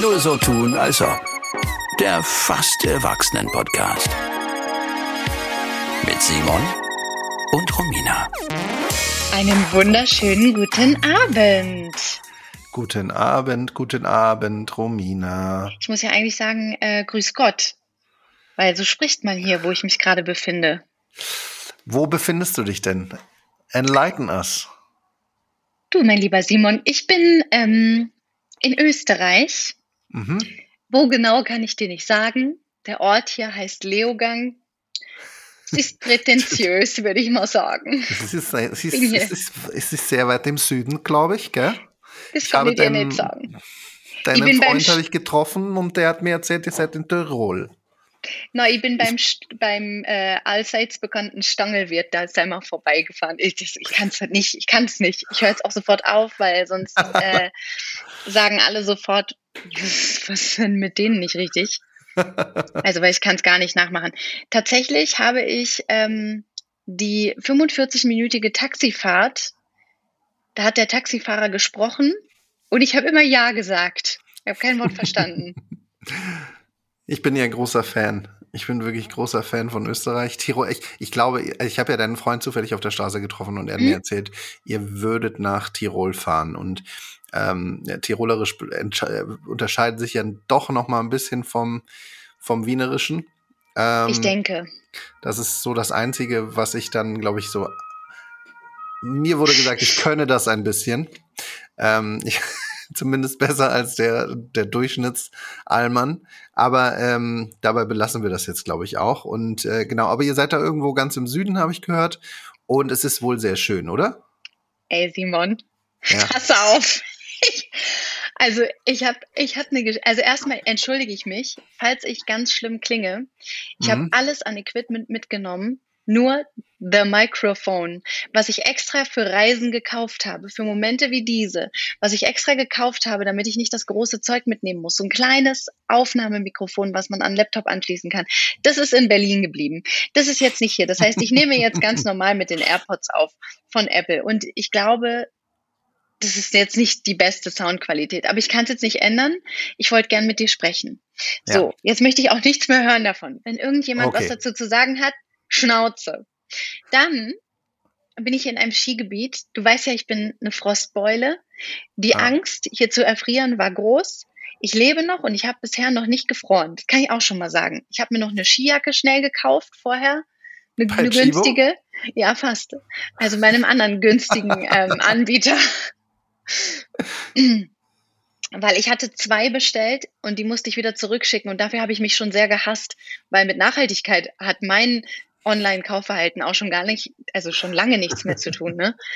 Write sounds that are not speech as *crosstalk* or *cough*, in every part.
Nur so tun, als ob. Der fast Erwachsenen-Podcast. Mit Simon und Romina. Einen wunderschönen guten Abend. Guten Abend, guten Abend, Romina. Ich muss ja eigentlich sagen, äh, grüß Gott. Weil so spricht man hier, wo ich mich gerade befinde. Wo befindest du dich denn? Enlighten us. Du, mein lieber Simon, ich bin ähm, in Österreich. Mhm. Wo genau kann ich dir nicht sagen. Der Ort hier heißt Leogang. Es ist prätentiös, würde ich mal sagen. Es ist, es, ist, es, ist, es ist sehr weit im Süden, glaube ich, gell? Das Ich kann ich dir den- nicht sagen. Deinen Freund habe ich getroffen und der hat mir erzählt, ihr seid in Tirol. Na, ich bin beim, beim äh, allseits bekannten Stangelwirt da ist er mal vorbeigefahren. Ich, ich kann es nicht, ich kann es nicht. Ich höre jetzt auch sofort auf, weil sonst äh, *laughs* sagen alle sofort, was was ist denn mit denen nicht richtig? Also, weil ich kann es gar nicht nachmachen. Tatsächlich habe ich ähm, die 45-minütige Taxifahrt, da hat der Taxifahrer gesprochen und ich habe immer Ja gesagt. Ich habe kein Wort verstanden. *laughs* Ich bin ja ein großer Fan. Ich bin wirklich großer Fan von Österreich. Tirol, ich, ich glaube, ich habe ja deinen Freund zufällig auf der Straße getroffen und er hat Mhm. mir erzählt, ihr würdet nach Tirol fahren. Und ähm, ja, Tirolerisch unterscheidet sich ja doch noch mal ein bisschen vom, vom Wienerischen. Ähm, Ich denke. Das ist so das Einzige, was ich dann, glaube ich, so. Mir wurde gesagt, ich könne das ein bisschen. Ähm, ich, *laughs* zumindest besser als der, der Durchschnittsallmann. Aber ähm, dabei belassen wir das jetzt, glaube ich, auch. Und äh, genau, aber ihr seid da irgendwo ganz im Süden, habe ich gehört. Und es ist wohl sehr schön, oder? Ey, Simon, Ja. *laughs* pass auf. Ich, also ich habe, ich hatte eine, also erstmal entschuldige ich mich, falls ich ganz schlimm klinge. Ich habe Mhm. alles an Equipment mitgenommen, nur the Microphone, was ich extra für Reisen gekauft habe, für Momente wie diese, was ich extra gekauft habe, damit ich nicht das große Zeug mitnehmen muss. So ein kleines Aufnahmemikrofon, was man an Laptop anschließen kann. Das ist in Berlin geblieben. Das ist jetzt nicht hier. Das heißt, ich nehme jetzt ganz *laughs* normal mit den AirPods auf von Apple. Und ich glaube, das ist jetzt nicht die beste Soundqualität, aber ich kann es jetzt nicht ändern. Ich wollte gern mit dir sprechen. So, jetzt möchte ich auch nichts mehr hören davon. Wenn irgendjemand was Okay. dazu zu sagen hat, Schnauze. Dann bin ich in einem Skigebiet. Du weißt ja, ich bin eine Frostbeule. Die Ah. Angst, hier zu erfrieren, war groß. Ich lebe noch und ich habe bisher noch nicht gefroren. Das kann ich auch schon mal sagen. Ich habe mir noch eine Skijacke schnell gekauft vorher. Eine, eine günstige. Ja, fast. Also bei einem anderen günstigen *laughs* ähm, Anbieter. Weil ich hatte zwei bestellt und die musste ich wieder zurückschicken und dafür habe ich mich schon sehr gehasst, weil mit Nachhaltigkeit hat mein Online-Kaufverhalten auch schon gar nicht, also schon lange nichts mehr zu tun. Ne? *laughs*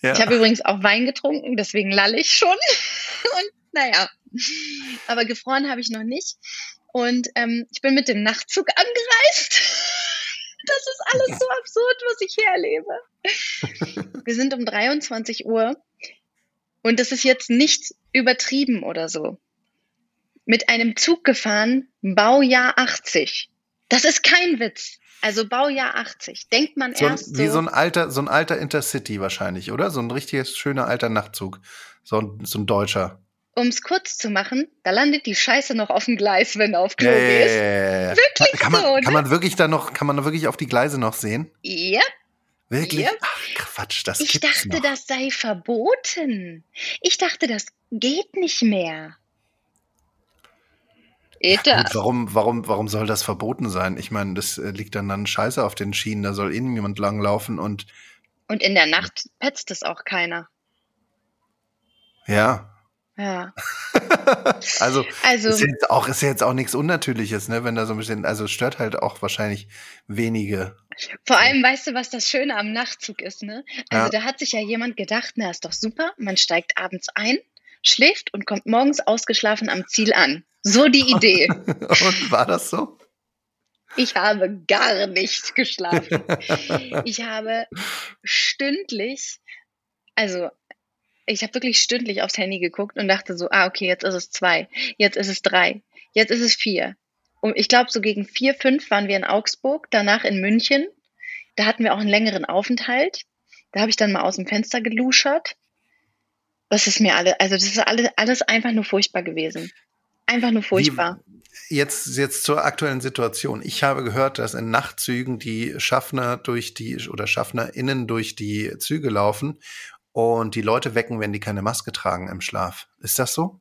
Ja. Ich habe übrigens auch Wein getrunken, deswegen lalle ich schon. *laughs* Und naja, aber gefroren habe ich noch nicht. Und ähm, ich bin mit dem Nachtzug angereist. *laughs* Das ist alles so absurd, was ich hier erlebe. Wir sind um 23 Uhr und das ist jetzt nicht übertrieben oder so. Mit einem Zug gefahren, Baujahr 80. Das ist kein Witz. Also Baujahr 80. Denkt man so, erst so. wie so ein alter, so ein alter Intercity wahrscheinlich, oder? So ein richtiges schöner alter Nachtzug. So ein, so ein deutscher. um es kurz zu machen, da landet die Scheiße noch auf dem Gleis, wenn du auf Klo ja, gehst. ja, ja. Wirklich kann man, so, ne? Kann man wirklich da noch, kann man da wirklich auf die Gleise noch sehen? Ja, Wirklich? Ja. Ach, Quatsch, das ich dachte, noch. das sei verboten. Ich dachte, das geht nicht mehr. Gut, warum, warum, warum soll das verboten sein? Ich meine, das äh, liegt dann dann scheiße auf den Schienen, da soll innen jemand langlaufen und Und in der Nacht petzt es auch keiner. ja. Ja. *laughs* Also, Also, ist jetzt auch, ist jetzt auch nichts Unnatürliches, ne? Wenn da so ein bisschen, also es stört halt auch wahrscheinlich wenige. vor allem, weißt du, was das Schöne am Nachtzug ist, ne? Also, Ja. da hat sich ja jemand gedacht, na, ist doch super, man steigt abends ein, schläft und kommt morgens ausgeschlafen am Ziel an. So die Idee. *laughs* Und war das so? Ich habe gar nicht geschlafen. *laughs* Ich habe stündlich, also ich habe wirklich stündlich aufs Handy geguckt und dachte so, ah, okay, jetzt ist es zwei, jetzt ist es drei, jetzt ist es vier. Und ich glaube, so gegen vier, fünf waren wir in Augsburg, danach in München. Da hatten wir auch einen längeren Aufenthalt. Da habe ich dann mal aus dem Fenster geluschert. Das ist mir alle, also das ist alles, alles einfach nur furchtbar gewesen. Einfach nur furchtbar. Wie, jetzt, jetzt zur aktuellen Situation. Ich habe gehört, dass in Nachtzügen die Schaffner durch die oder SchaffnerInnen durch die Züge laufen und die Leute wecken, wenn die keine Maske tragen im Schlaf. Ist das so?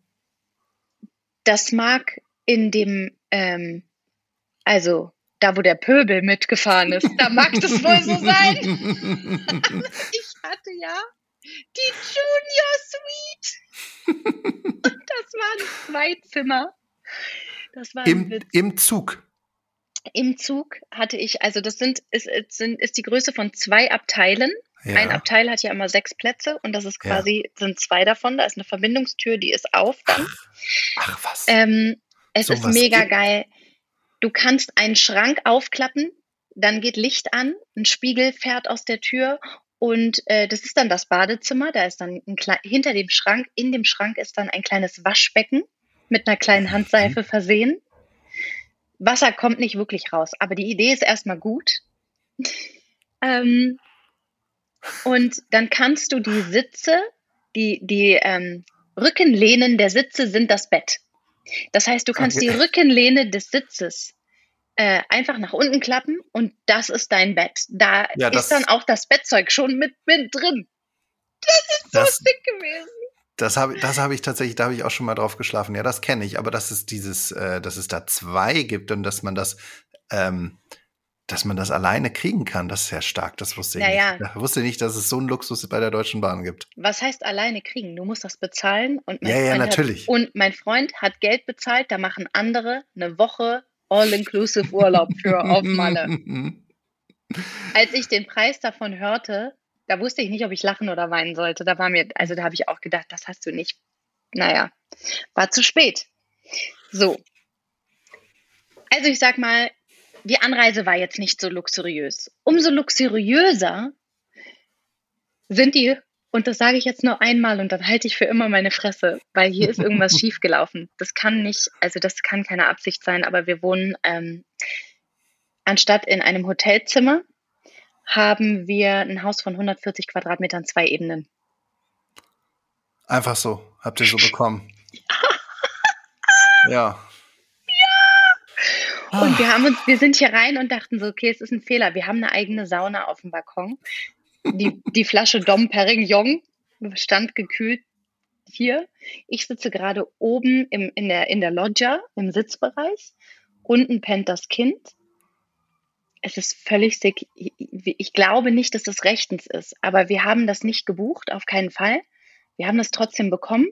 Das mag in dem, ähm, also da wo der Pöbel mitgefahren ist, da mag das wohl so sein. *laughs* *laughs* ich hatte ja die Junior Suite. das waren zwei Zimmer. Das war Im, Im Zug. Im Zug hatte ich, also das sind ist, ist, ist die Größe von zwei Abteilen. Ja. Ein Abteil hat ja immer sechs Plätze und das ist quasi, ja. sind zwei davon. Da ist eine Verbindungstür, die ist auf dann. Ach, ach was. Ähm, es so ist mega gibt. geil. Du kannst einen Schrank aufklappen, dann geht Licht an, ein Spiegel fährt aus der Tür und äh, das ist dann das Badezimmer. Da ist dann ein hinter dem Schrank, in dem Schrank ist dann ein kleines Waschbecken mit einer kleinen Handseife mhm. versehen. Wasser kommt nicht wirklich raus, aber die Idee ist erstmal gut. *laughs* ähm, und dann kannst du die Sitze, die, die ähm, Rückenlehnen der Sitze sind das Bett. Das heißt, du kannst okay. die Rückenlehne des Sitzes äh, einfach nach unten klappen und das ist dein Bett. Da ja, ist dann auch das Bettzeug schon mit, mit drin. Das ist so das, dick gewesen. Das habe das hab ich tatsächlich, da habe ich auch schon mal drauf geschlafen. Ja, das kenne ich, aber dass es dieses, äh, dass es da zwei gibt und dass man das, ähm, dass man das alleine kriegen kann, das ist ja stark. Das wusste ich ja, nicht. Ich wusste nicht, dass es so einen Luxus bei der Deutschen Bahn gibt. Was heißt alleine kriegen? Du musst das bezahlen und mein ja, ja, natürlich. Hat, und mein Freund hat Geld bezahlt. Da machen andere eine Woche All-Inclusive Urlaub für *laughs* auf Malle. *laughs* Als ich den Preis davon hörte, da wusste ich nicht, ob ich lachen oder weinen sollte. Da war mir, also da habe ich auch gedacht, das hast du nicht. Naja, war zu spät. So. Also ich sag mal, die Anreise war jetzt nicht so luxuriös. Umso luxuriöser sind die, und das sage ich jetzt nur einmal und dann halte ich für immer meine Fresse, weil hier ist irgendwas *laughs* schiefgelaufen. Das kann nicht, also das kann keine Absicht sein, aber wir wohnen ähm, anstatt in einem Hotelzimmer haben wir ein Haus von 140 Quadratmetern, zwei Ebenen. Einfach so, habt ihr so bekommen. *laughs* ja. Und wir haben uns, wir sind hier rein und dachten so, okay, es ist ein Fehler. Wir haben eine eigene Sauna auf dem Balkon. Die, die Flasche Dom Perignon stand gekühlt hier. Ich sitze gerade oben im, in, der, in der Loggia, im Sitzbereich. Unten pennt das Kind. Es ist völlig sick. Ich glaube nicht, dass das rechtens ist, aber wir haben das nicht gebucht, auf keinen Fall. Wir haben das trotzdem bekommen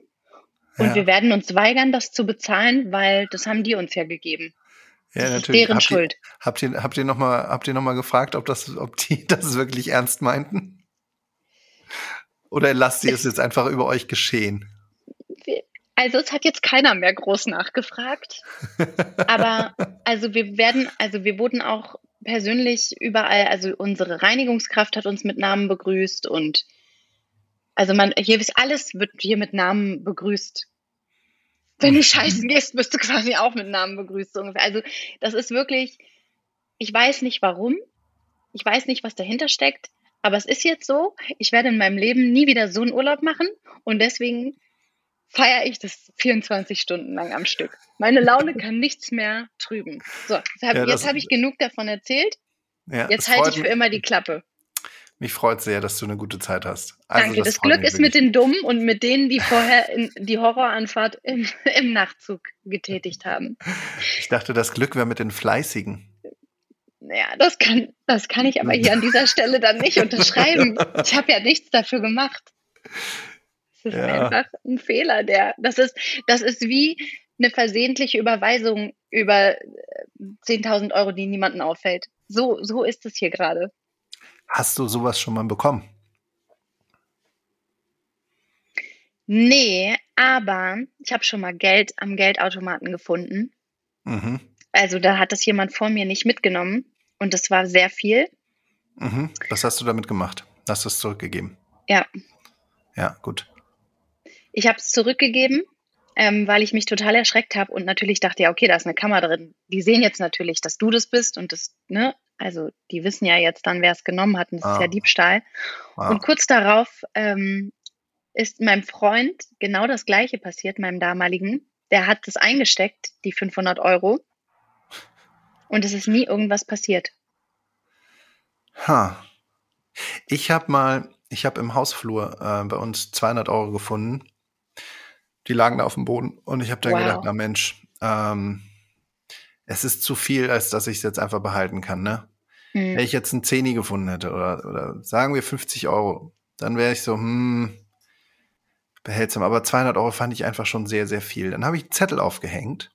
und ja. wir werden uns weigern, das zu bezahlen, weil das haben die uns ja gegeben. Ja, das natürlich. ist deren habt Schuld. Ihr, habt ihr, habt ihr nochmal, habt ihr noch mal gefragt, ob das, ob die *laughs* das wirklich ernst meinten? Oder lasst ihr es jetzt einfach über euch geschehen? Also es hat jetzt keiner mehr groß nachgefragt. Aber *laughs* also wir werden, also wir wurden auch persönlich überall, also unsere Reinigungskraft hat uns mit Namen begrüßt und also man, hier ist alles wird hier mit Namen begrüßt. Wenn du scheißen gehst, bist du quasi auch mit Namen begrüßt. So ungefähr. Also das ist wirklich, ich weiß nicht warum, ich weiß nicht, was dahinter steckt, aber es ist jetzt so, ich werde in meinem Leben nie wieder so einen Urlaub machen und deswegen feiere ich das 24 Stunden lang am Stück. Meine Laune kann nichts mehr trüben. So, hab, ja, jetzt habe ich genug davon erzählt. Ja, jetzt halte ich für immer die Klappe. Mich freut sehr, dass du eine gute Zeit hast. Also, Danke. Das, das Glück ist mit den Dummen und mit denen, die vorher die Horroranfahrt im, *laughs* im Nachtzug getätigt haben. Ich dachte, das Glück wäre mit den Fleißigen. Naja, das kann, das kann ich aber hier an dieser Stelle dann nicht unterschreiben. Ich habe ja nichts dafür gemacht. Das ist ja. einfach ein Fehler, der, das ist, das ist wie eine versehentliche Überweisung über 10.000 Euro, die niemanden auffällt. So, so ist es hier gerade. Hast du sowas schon mal bekommen? Nee, aber ich habe schon mal Geld am Geldautomaten gefunden. Mhm. Also da hat das jemand vor mir nicht mitgenommen und das war sehr viel. Mhm. Was hast du damit gemacht? Hast du es zurückgegeben? Ja. Ja, gut. Ich habe es zurückgegeben, ähm, weil ich mich total erschreckt habe und natürlich dachte, ja, okay, da ist eine Kamera drin. Die sehen jetzt natürlich, dass du das bist und das, ne, also die wissen ja jetzt dann, wer es genommen hat und das ah. ist ja ah. Diebstahl. Ah. Und kurz darauf ähm, ist meinem Freund genau das Gleiche passiert, meinem damaligen. Der hat das eingesteckt, die 500 Euro. Und es ist nie irgendwas passiert. Ha. Ich habe mal, ich habe im Hausflur äh, bei uns 200 Euro gefunden. Die lagen da auf dem Boden und ich habe dann Wow. gedacht, na Mensch, ähm, es ist zu viel, als dass ich es jetzt einfach behalten kann, ne? Hm. Wenn ich jetzt einen Zehni gefunden hätte oder, oder sagen wir 50 Euro, dann wäre ich so, hm, behältsam. Aber 200 Euro fand ich einfach schon sehr, sehr viel. Dann habe ich einen Zettel aufgehängt,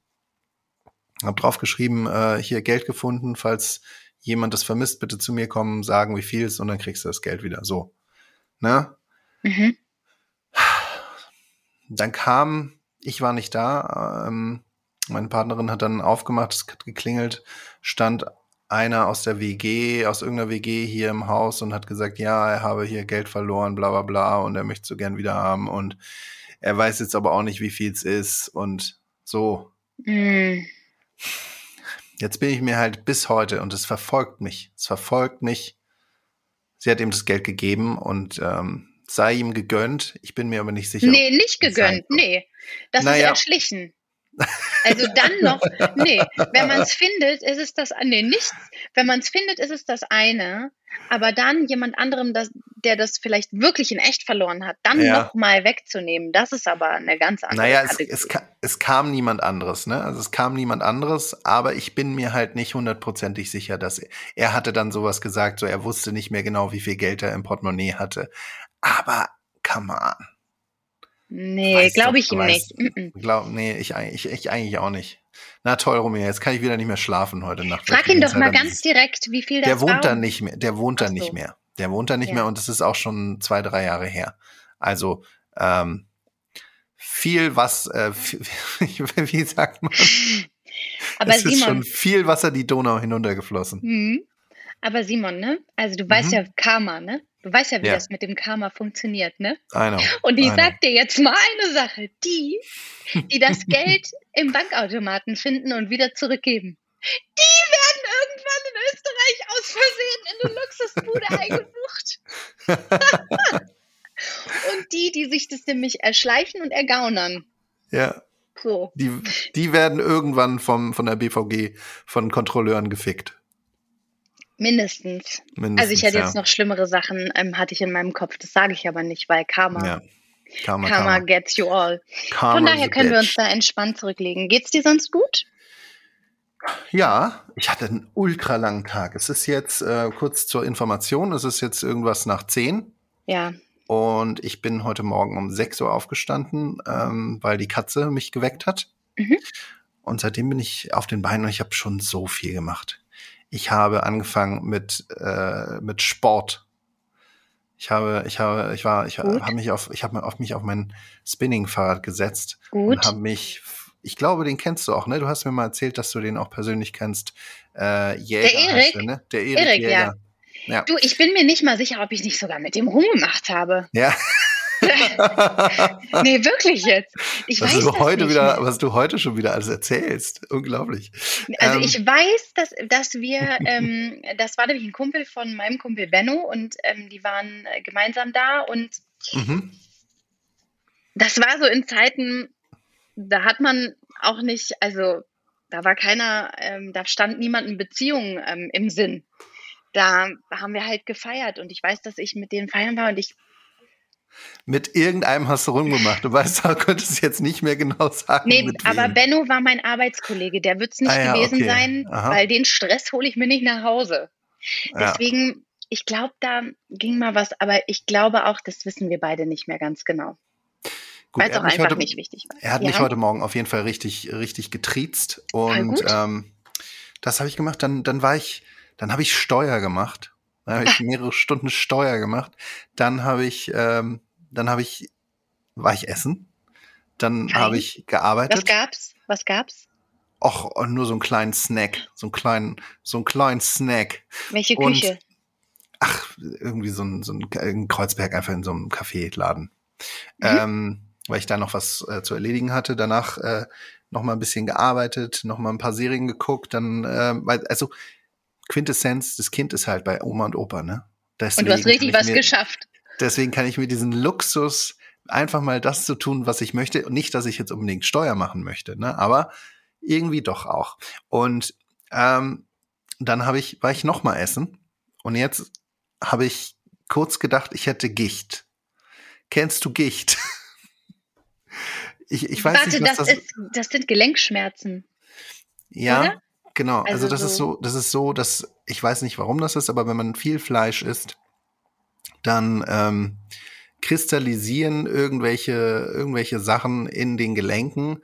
habe drauf geschrieben, äh, hier Geld gefunden, falls jemand das vermisst, bitte zu mir kommen, sagen, wie viel es und dann kriegst du das Geld wieder. So. Ne? Mhm. Dann kam, ich war nicht da, ähm, meine Partnerin hat dann aufgemacht, es hat geklingelt, stand einer aus der WG, aus irgendeiner WG hier im Haus und hat gesagt, ja, er habe hier Geld verloren, bla bla bla, und er möchte so gern wieder haben und er weiß jetzt aber auch nicht, wie viel es ist und so. Hm. Jetzt bin ich mir halt bis heute und es verfolgt mich. Es verfolgt mich. Sie hat ihm das Geld gegeben und ähm, sei ihm gegönnt. Ich bin mir aber nicht sicher. Nee, nicht gegönnt. Nee. Das Naja. ist erschlichen. Also dann noch, nee, wenn man es findet, ist es das, nee, nichts. Wenn man es findet, ist es das eine. Aber dann jemand anderem, das, der das vielleicht wirklich in echt verloren hat, dann Ja. noch mal wegzunehmen, das ist aber eine ganz andere Naja, es, es, es kam niemand anderes, ne? Also es kam niemand anderes, aber ich bin mir halt nicht hundertprozentig sicher, dass er, er hatte dann sowas gesagt, so er wusste nicht mehr genau, wie viel Geld er im Portemonnaie hatte. Aber come on. Nee, glaube ich ihm nicht. Glaub, nee, ich, eigentlich- ich, ich eigentlich auch nicht. Na toll, Romeo, jetzt kann ich wieder nicht mehr schlafen heute Nacht. Frag ihn doch mal ganz direkt, wie viel das Der wohnt da nicht mehr. Der wohnt da so. nicht mehr. Der wohnt da nicht Ja. mehr und das ist auch schon zwei, drei Jahre her. Also ähm, viel was, äh, viel, *laughs* wie sagt man? *laughs* Aber es ist Simon, schon viel Wasser die Donau hinuntergeflossen. hm, aber Simon, ne? Also du weißt Mhm. ja Karma, ne? Du weißt ja, wie Ja. das mit dem Karma funktioniert, ne? I know. *laughs* Und ich I know. sag dir jetzt mal eine Sache. Die, die das *laughs* Geld im Bankautomaten finden und wieder zurückgeben, die werden irgendwann in Österreich aus Versehen in eine Luxusbude *laughs* eingebucht. Und die, die sich das nämlich erschleichen und ergaunern. Ja, So. die, die werden irgendwann vom, von der BVG von Kontrolleuren gefickt. Mindestens. Mindestens, Also ich hätte ja. jetzt noch schlimmere Sachen, ähm, hatte ich in meinem Kopf. Das sage ich aber nicht, weil Karma, Ja. Karma, Karma, Karma. gets you all. Karma Von daher können wir uns da entspannt zurücklegen. Geht's dir sonst gut? Ja, ich hatte einen ultra langen Tag. Es ist jetzt äh, kurz zur Information, es ist jetzt irgendwas nach 10 Ja. und ich bin heute Morgen um 6 Uhr aufgestanden, ähm, weil die Katze mich geweckt hat. Mhm. Und seitdem bin ich auf den Beinen und ich habe schon so viel gemacht. Ich habe angefangen mit, äh, mit Sport. Ich habe, ich habe, ich war, ich habe mich auf, ich habe auf mich auf mein Spinning-Fahrrad gesetzt Gut. und habe mich, ich glaube, den kennst du auch, ne? Du hast mir mal erzählt, dass du den auch persönlich kennst. Äh, Jäger Der Erik? er, ne? Der Erik, Erik, ja. Ja. Du, ich bin mir nicht mal sicher, ob ich nicht sogar mit dem rumgemacht habe. Ja. *laughs* Nee, wirklich jetzt. Ich was weiß du heute wieder, mehr. was du heute schon wieder alles erzählst. Unglaublich. Also Ähm, ich weiß, dass, dass wir, ähm, das war nämlich ein Kumpel von meinem Kumpel Benno und ähm, die waren äh, gemeinsam da und Mhm. das war so in Zeiten, da hat man auch nicht, also da war keiner, ähm, da stand niemand in Beziehung ähm, im Sinn. Da haben wir halt gefeiert und ich weiß, dass ich mit denen feiern war und ich, Mit irgendeinem hast du rumgemacht. Du weißt, du könntest jetzt nicht mehr genau sagen. nee, aber wem. Benno war mein Arbeitskollege, der wird es nicht Ah ja, gewesen okay. sein, Aha. weil den Stress hole ich mir nicht nach Hause. Ja. Deswegen, ich glaube, da ging mal was, aber ich glaube auch, das wissen wir beide nicht mehr ganz genau. Gut, Weil es er auch hat mich einfach heute, nicht wichtig war. Er hat ja? mich heute Morgen auf jeden Fall richtig, richtig getriezt. Und ähm, das habe ich gemacht. Dann, dann war ich, dann habe ich Steuer gemacht. Dann habe ich mehrere Stunden Steuer gemacht. Dann habe ich, ähm, dann habe ich, war ich essen. Dann habe ich Was gearbeitet. gab's? Was gab's? Och, und nur so einen kleinen Snack, so einen kleinen, so einen kleinen Snack. Welche Und- Küche? Ach, irgendwie so ein, so ein, Kreuzberg einfach in so einem Kaffeeladen. Mhm. Ähm, weil ich da noch was äh, zu erledigen hatte. Danach äh, noch mal ein bisschen gearbeitet, noch mal ein paar Serien geguckt. Dann, äh, weil, also Quintessenz, das Kind ist halt bei Oma und Opa, ne? Und du hast Deswegen richtig was mir, geschafft. Deswegen kann ich mir diesen Luxus einfach mal das zu tun, was ich möchte. Und nicht, dass ich jetzt unbedingt Steuer machen möchte, ne? aber irgendwie doch auch. Und ähm, dann habe ich, war ich noch mal essen und jetzt habe ich kurz gedacht, ich hätte Gicht. Kennst du Gicht? *laughs* ich, ich weiß Warte, nicht, was das, das ist. Das sind Gelenkschmerzen. Ja, oder? Genau. Also, also das so ist so, das ist so, dass ich weiß nicht, warum das ist, aber wenn man viel Fleisch isst, dann ähm, kristallisieren irgendwelche irgendwelche Sachen in den Gelenken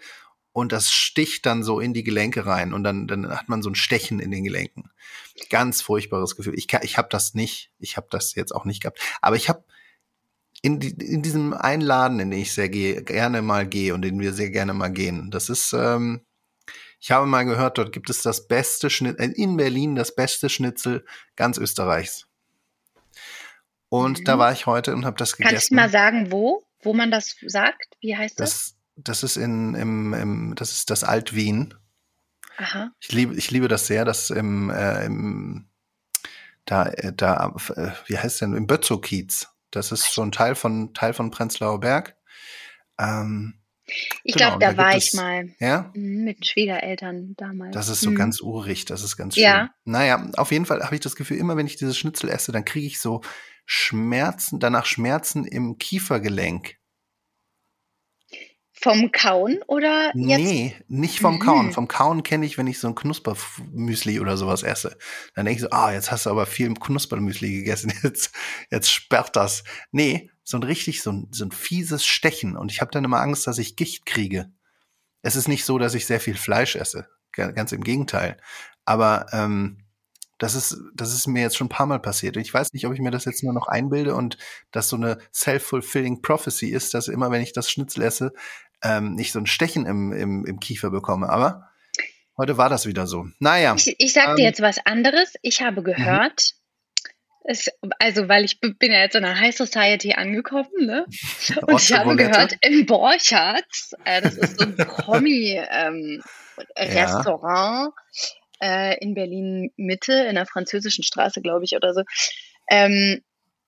und das sticht dann so in die Gelenke rein und dann, dann hat man so ein Stechen in den Gelenken. Ganz furchtbares Gefühl. Ich, ich habe das nicht. Ich habe das jetzt auch nicht gehabt. Aber ich habe in, die, in diesem einen Laden, in den ich sehr gehe, gerne mal gehe und den wir sehr gerne mal gehen. Das ist, ähm, ich habe mal gehört, dort gibt es das beste Schnitzel, äh, in Berlin das beste Schnitzel ganz Österreichs. Und mhm. da war ich heute und habe das gegessen. Kannst du mal sagen, wo? Wo man das sagt? Wie heißt das? Das, das ist in, im, im, das ist das Alt-Wien. Aha. Ich liebe, ich liebe das sehr, dass im, äh, im da, äh, da, äh, wie heißt denn, im Bötzow-Kiez. Das ist so ein Teil von, Teil von Prenzlauer Berg. Ähm, ich genau, glaube, da, da war ich es, mal. Ja? Mhm, mit Schwiegereltern damals. Das ist so mhm. ganz urig, das ist ganz schön. Ja. Naja, auf jeden Fall habe ich das Gefühl, immer wenn ich dieses Schnitzel esse, dann kriege ich so Schmerzen, danach Schmerzen im Kiefergelenk. Vom Kauen oder jetzt? Nee, nicht vom mhm. Kauen. Vom Kauen kenne ich, wenn ich so ein Knuspermüsli oder sowas esse. Dann denke ich so, ah, jetzt hast du aber viel Knuspermüsli gegessen. *laughs* Jetzt, jetzt sperrt das. Nee, so ein richtig, so ein, so ein fieses Stechen. Und ich habe dann immer Angst, dass ich Gicht kriege. Es ist nicht so, dass ich sehr viel Fleisch esse. Ganz im Gegenteil. Aber ähm, das ist, das ist mir jetzt schon ein paar Mal passiert. Und ich weiß nicht, ob ich mir das jetzt nur noch einbilde und das so eine self-fulfilling prophecy ist, dass immer, wenn ich das Schnitzel esse, ähm, nicht so ein Stechen im, im, im Kiefer bekomme. Aber heute war das wieder so. Naja. Ich, ich sag ähm, dir jetzt was anderes. Ich habe mhm. Es, also weil ich bin ja jetzt in einer High Society angekommen, ne? *laughs* Und ich habe gehört, im Borchardt, äh, das ist so ein Promi-Restaurant ähm, *laughs* ja. äh, in Berlin Mitte, in der französischen Straße, glaube ich, oder so. Ähm,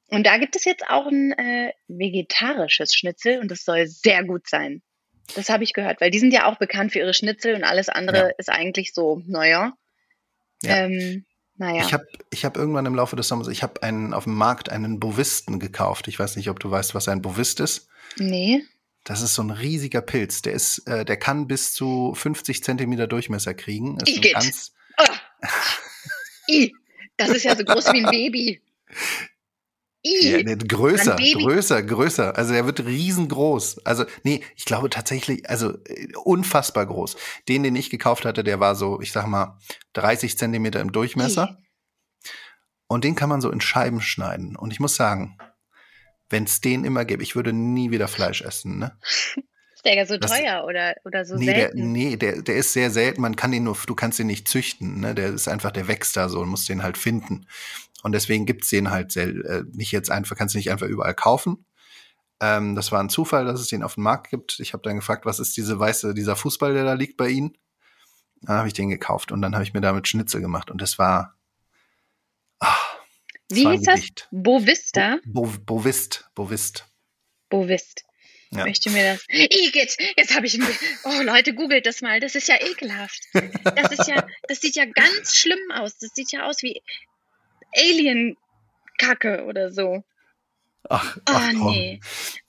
und da gibt es jetzt auch ein äh, vegetarisches Schnitzel und das soll sehr gut sein. Das habe ich gehört, weil die sind ja auch bekannt für ihre Schnitzel und alles andere ja. ist eigentlich so, naja. Ja. Ähm, naja. Ich habe ich hab irgendwann im Laufe des Sommers, ich habe einen auf dem Markt einen Bovisten gekauft. Ich weiß nicht, ob du weißt, was ein Bovist ist. Nee. Das ist so ein riesiger Pilz. Der ist, äh, der kann bis zu 50 Zentimeter Durchmesser kriegen. Ist ganz oh. I. Das ist ja so groß wie ein Baby. *laughs* Ja, größer, größer, größer. Also er wird riesengroß. Also nee, ich glaube tatsächlich, also äh, unfassbar groß. Den, den ich gekauft hatte, der war so, ich sag mal, 30 Zentimeter im Durchmesser. Und den kann man so in Scheiben schneiden. Und ich muss sagen, wenn es den immer gäbe, ich würde nie wieder Fleisch essen. Ne? *laughs* Ja so das, teuer oder, oder so nee, selten? Der, nee, der, der ist sehr selten. Man kann den nur, du kannst den nicht züchten. Ne? Der ist einfach, der wächst da so und musst den halt finden. Und deswegen gibt's den halt sel äh, nicht jetzt einfach, kannst du nicht einfach überall kaufen. Ähm, das war ein Zufall, dass es den auf dem Markt gibt. Ich habe dann gefragt, was ist diese weiße, dieser Fußball, der da liegt bei Ihnen? Dann habe ich den gekauft und dann habe ich mir damit Schnitzel gemacht und das war. Ach, das Wie war hieß das? Bovista? Bo, Bo, Bovist, Bovist. Bovist. Ja. Möchte mir das. Igitt, jetzt habe ich ein Oh Leute, googelt das mal. Das ist ja ekelhaft. Das ist ja, das sieht ja ganz schlimm aus. Das sieht ja aus wie Alien-Kacke oder so. Ach, oh, ach nee.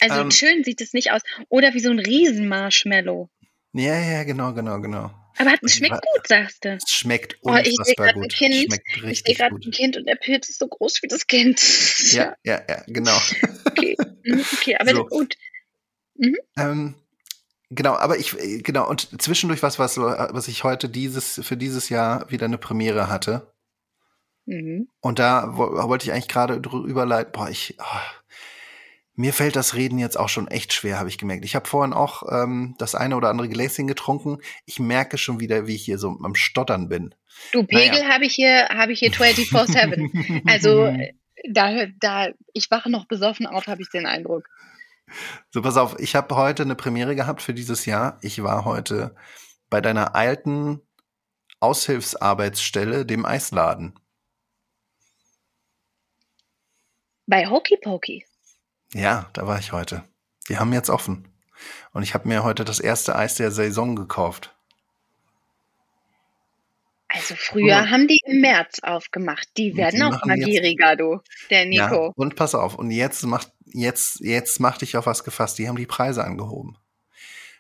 Also ähm, schön sieht es nicht aus. Oder wie so ein Riesenmarshmallow. Ja, ja, genau, genau, genau. Aber es schmeckt gut, sagst du. Es schmeckt unfassbar oh, ich gut. Kind, schmeckt richtig ich sehe gerade ein Kind und der Pilz ist so groß wie das Kind. Ja, ja, ja, genau. okay, mhm, okay aber so. gut. Mhm. Ähm, genau, aber ich, genau, und zwischendurch was, was, was ich heute dieses, für dieses Jahr wieder eine Premiere hatte. Mhm. Und da wollte ich eigentlich gerade überleiten, boah, ich, oh, mir fällt das Reden jetzt auch schon echt schwer, habe ich gemerkt. Ich habe vorhin auch ähm, das eine oder andere Gläschen getrunken. Ich merke schon wieder, wie ich hier so am Stottern bin. Du, Pegel naja. habe ich hier, habe ich hier 24-7. also *laughs* da, da, ich wache noch besoffen auf, habe ich den Eindruck. So, pass auf, ich habe heute eine Premiere gehabt für dieses Jahr. Ich war heute bei deiner alten Aushilfsarbeitsstelle, dem Eisladen. Bei Hokey Pokey. Ja, da war ich heute. Die haben jetzt offen. Und ich habe mir heute das erste Eis der Saison gekauft. Also früher oh. haben die im März aufgemacht. Die werden die auch mal gieriger, du, der Nico. Ja, und pass auf, und jetzt macht, jetzt, jetzt macht dich auf was gefasst. Die haben die Preise angehoben.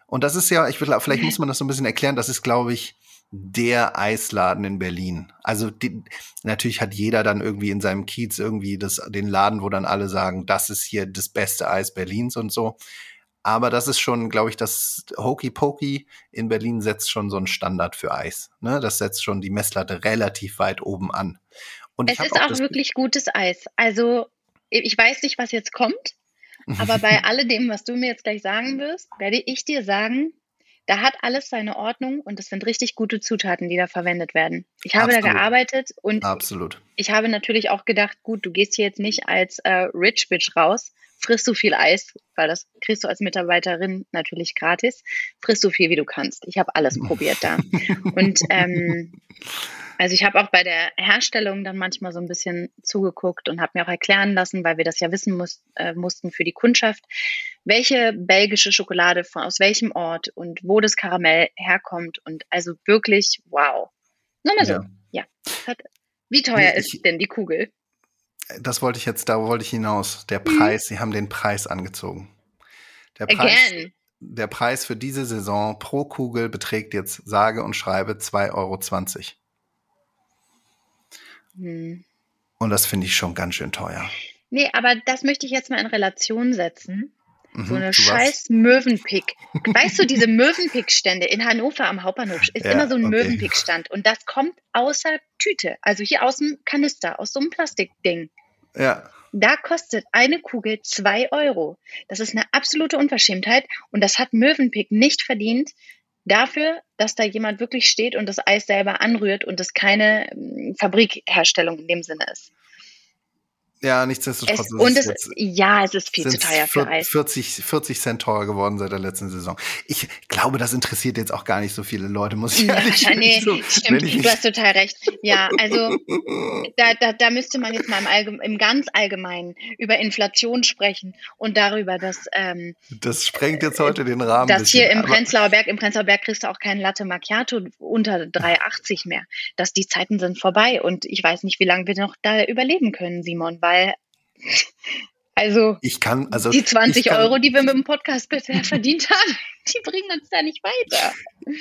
Und das ist ja, ich will, vielleicht muss man das so ein bisschen erklären, das ist, glaube ich, der Eisladen in Berlin. Also die, natürlich hat jeder dann irgendwie in seinem Kiez irgendwie das, den Laden, wo dann alle sagen, das ist hier das beste Eis Berlins und so. Aber das ist schon, glaube ich, das Hokey Pokey in Berlin setzt schon so einen Standard für Eis. Ne? Das setzt schon die Messlatte relativ weit oben an. Und es ist auch, auch wirklich gutes Eis. Also ich weiß nicht, was jetzt kommt, aber bei *laughs* alledem, was du mir jetzt gleich sagen wirst, werde ich dir sagen, da hat alles seine Ordnung und es sind richtig gute Zutaten, die da verwendet werden. Ich habe Absolut. da gearbeitet und Absolut. ich habe natürlich auch gedacht, gut, du gehst hier jetzt nicht als äh, Rich Bitch raus, frisst so viel Eis, weil das kriegst du als Mitarbeiterin natürlich gratis, frisst so viel wie du kannst. Ich habe alles probiert da. Und ähm, also ich habe auch bei der Herstellung dann manchmal so ein bisschen zugeguckt und habe mir auch erklären lassen, weil wir das ja wissen muss, äh, mussten für die Kundschaft, welche belgische Schokolade von aus welchem Ort und wo das Karamell herkommt. Und also wirklich, wow. Nur mal so, ja. ja. Wie teuer ich, ist denn die Kugel? Das wollte ich jetzt, da wollte ich hinaus. Der mhm. Preis, mhm. sie haben den Preis angezogen. Der Preis, Again. der Preis für diese Saison pro Kugel beträgt jetzt sage und schreibe 2,20 Euro. Hm. Und das finde ich schon ganz schön teuer. Nee, aber das möchte ich jetzt mal in Relation setzen. Mhm, so eine scheiß Möwenpick. weißt du, diese Möwenpick-Stände in Hannover am Hauptbahnhof ist ja, immer so ein okay. Möwenpick-Stand. Und das kommt außer Tüte. Also hier aus dem Kanister, aus so einem Plastikding. Ja. Da kostet eine Kugel zwei Euro. Das ist eine absolute Unverschämtheit. Und das hat Möwenpick nicht verdient, dafür, dass da jemand wirklich steht und das Eis selber anrührt und es keine ähm, Fabrikherstellung in dem Sinne ist. Ja, nichtsdestotrotz. Es, und es, jetzt, ja, es ist viel zu teuer für Eis. 40, 40 Cent teurer geworden seit der letzten Saison. Ich glaube, das interessiert jetzt auch gar nicht so viele Leute, muss ich ehrlich sagen. *laughs* Nee, so, stimmt, du hast total recht. Ja, also *laughs* da, da, da müsste man jetzt mal im, Allgeme im ganz Allgemeinen über Inflation sprechen und darüber, dass ähm, Das sprengt jetzt heute den Rahmen. Dass hier im Prenzlauer Berg, im Prenzlauer Berg kriegst du auch keinen Latte Macchiato unter 3,80 mehr. Dass die Zeiten sind vorbei und ich weiß nicht, wie lange wir noch da überleben können, Simon, weil weil also, ich kann, also die 20 kann, Euro, die wir mit dem Podcast bisher *laughs* verdient haben, die bringen uns da nicht weiter.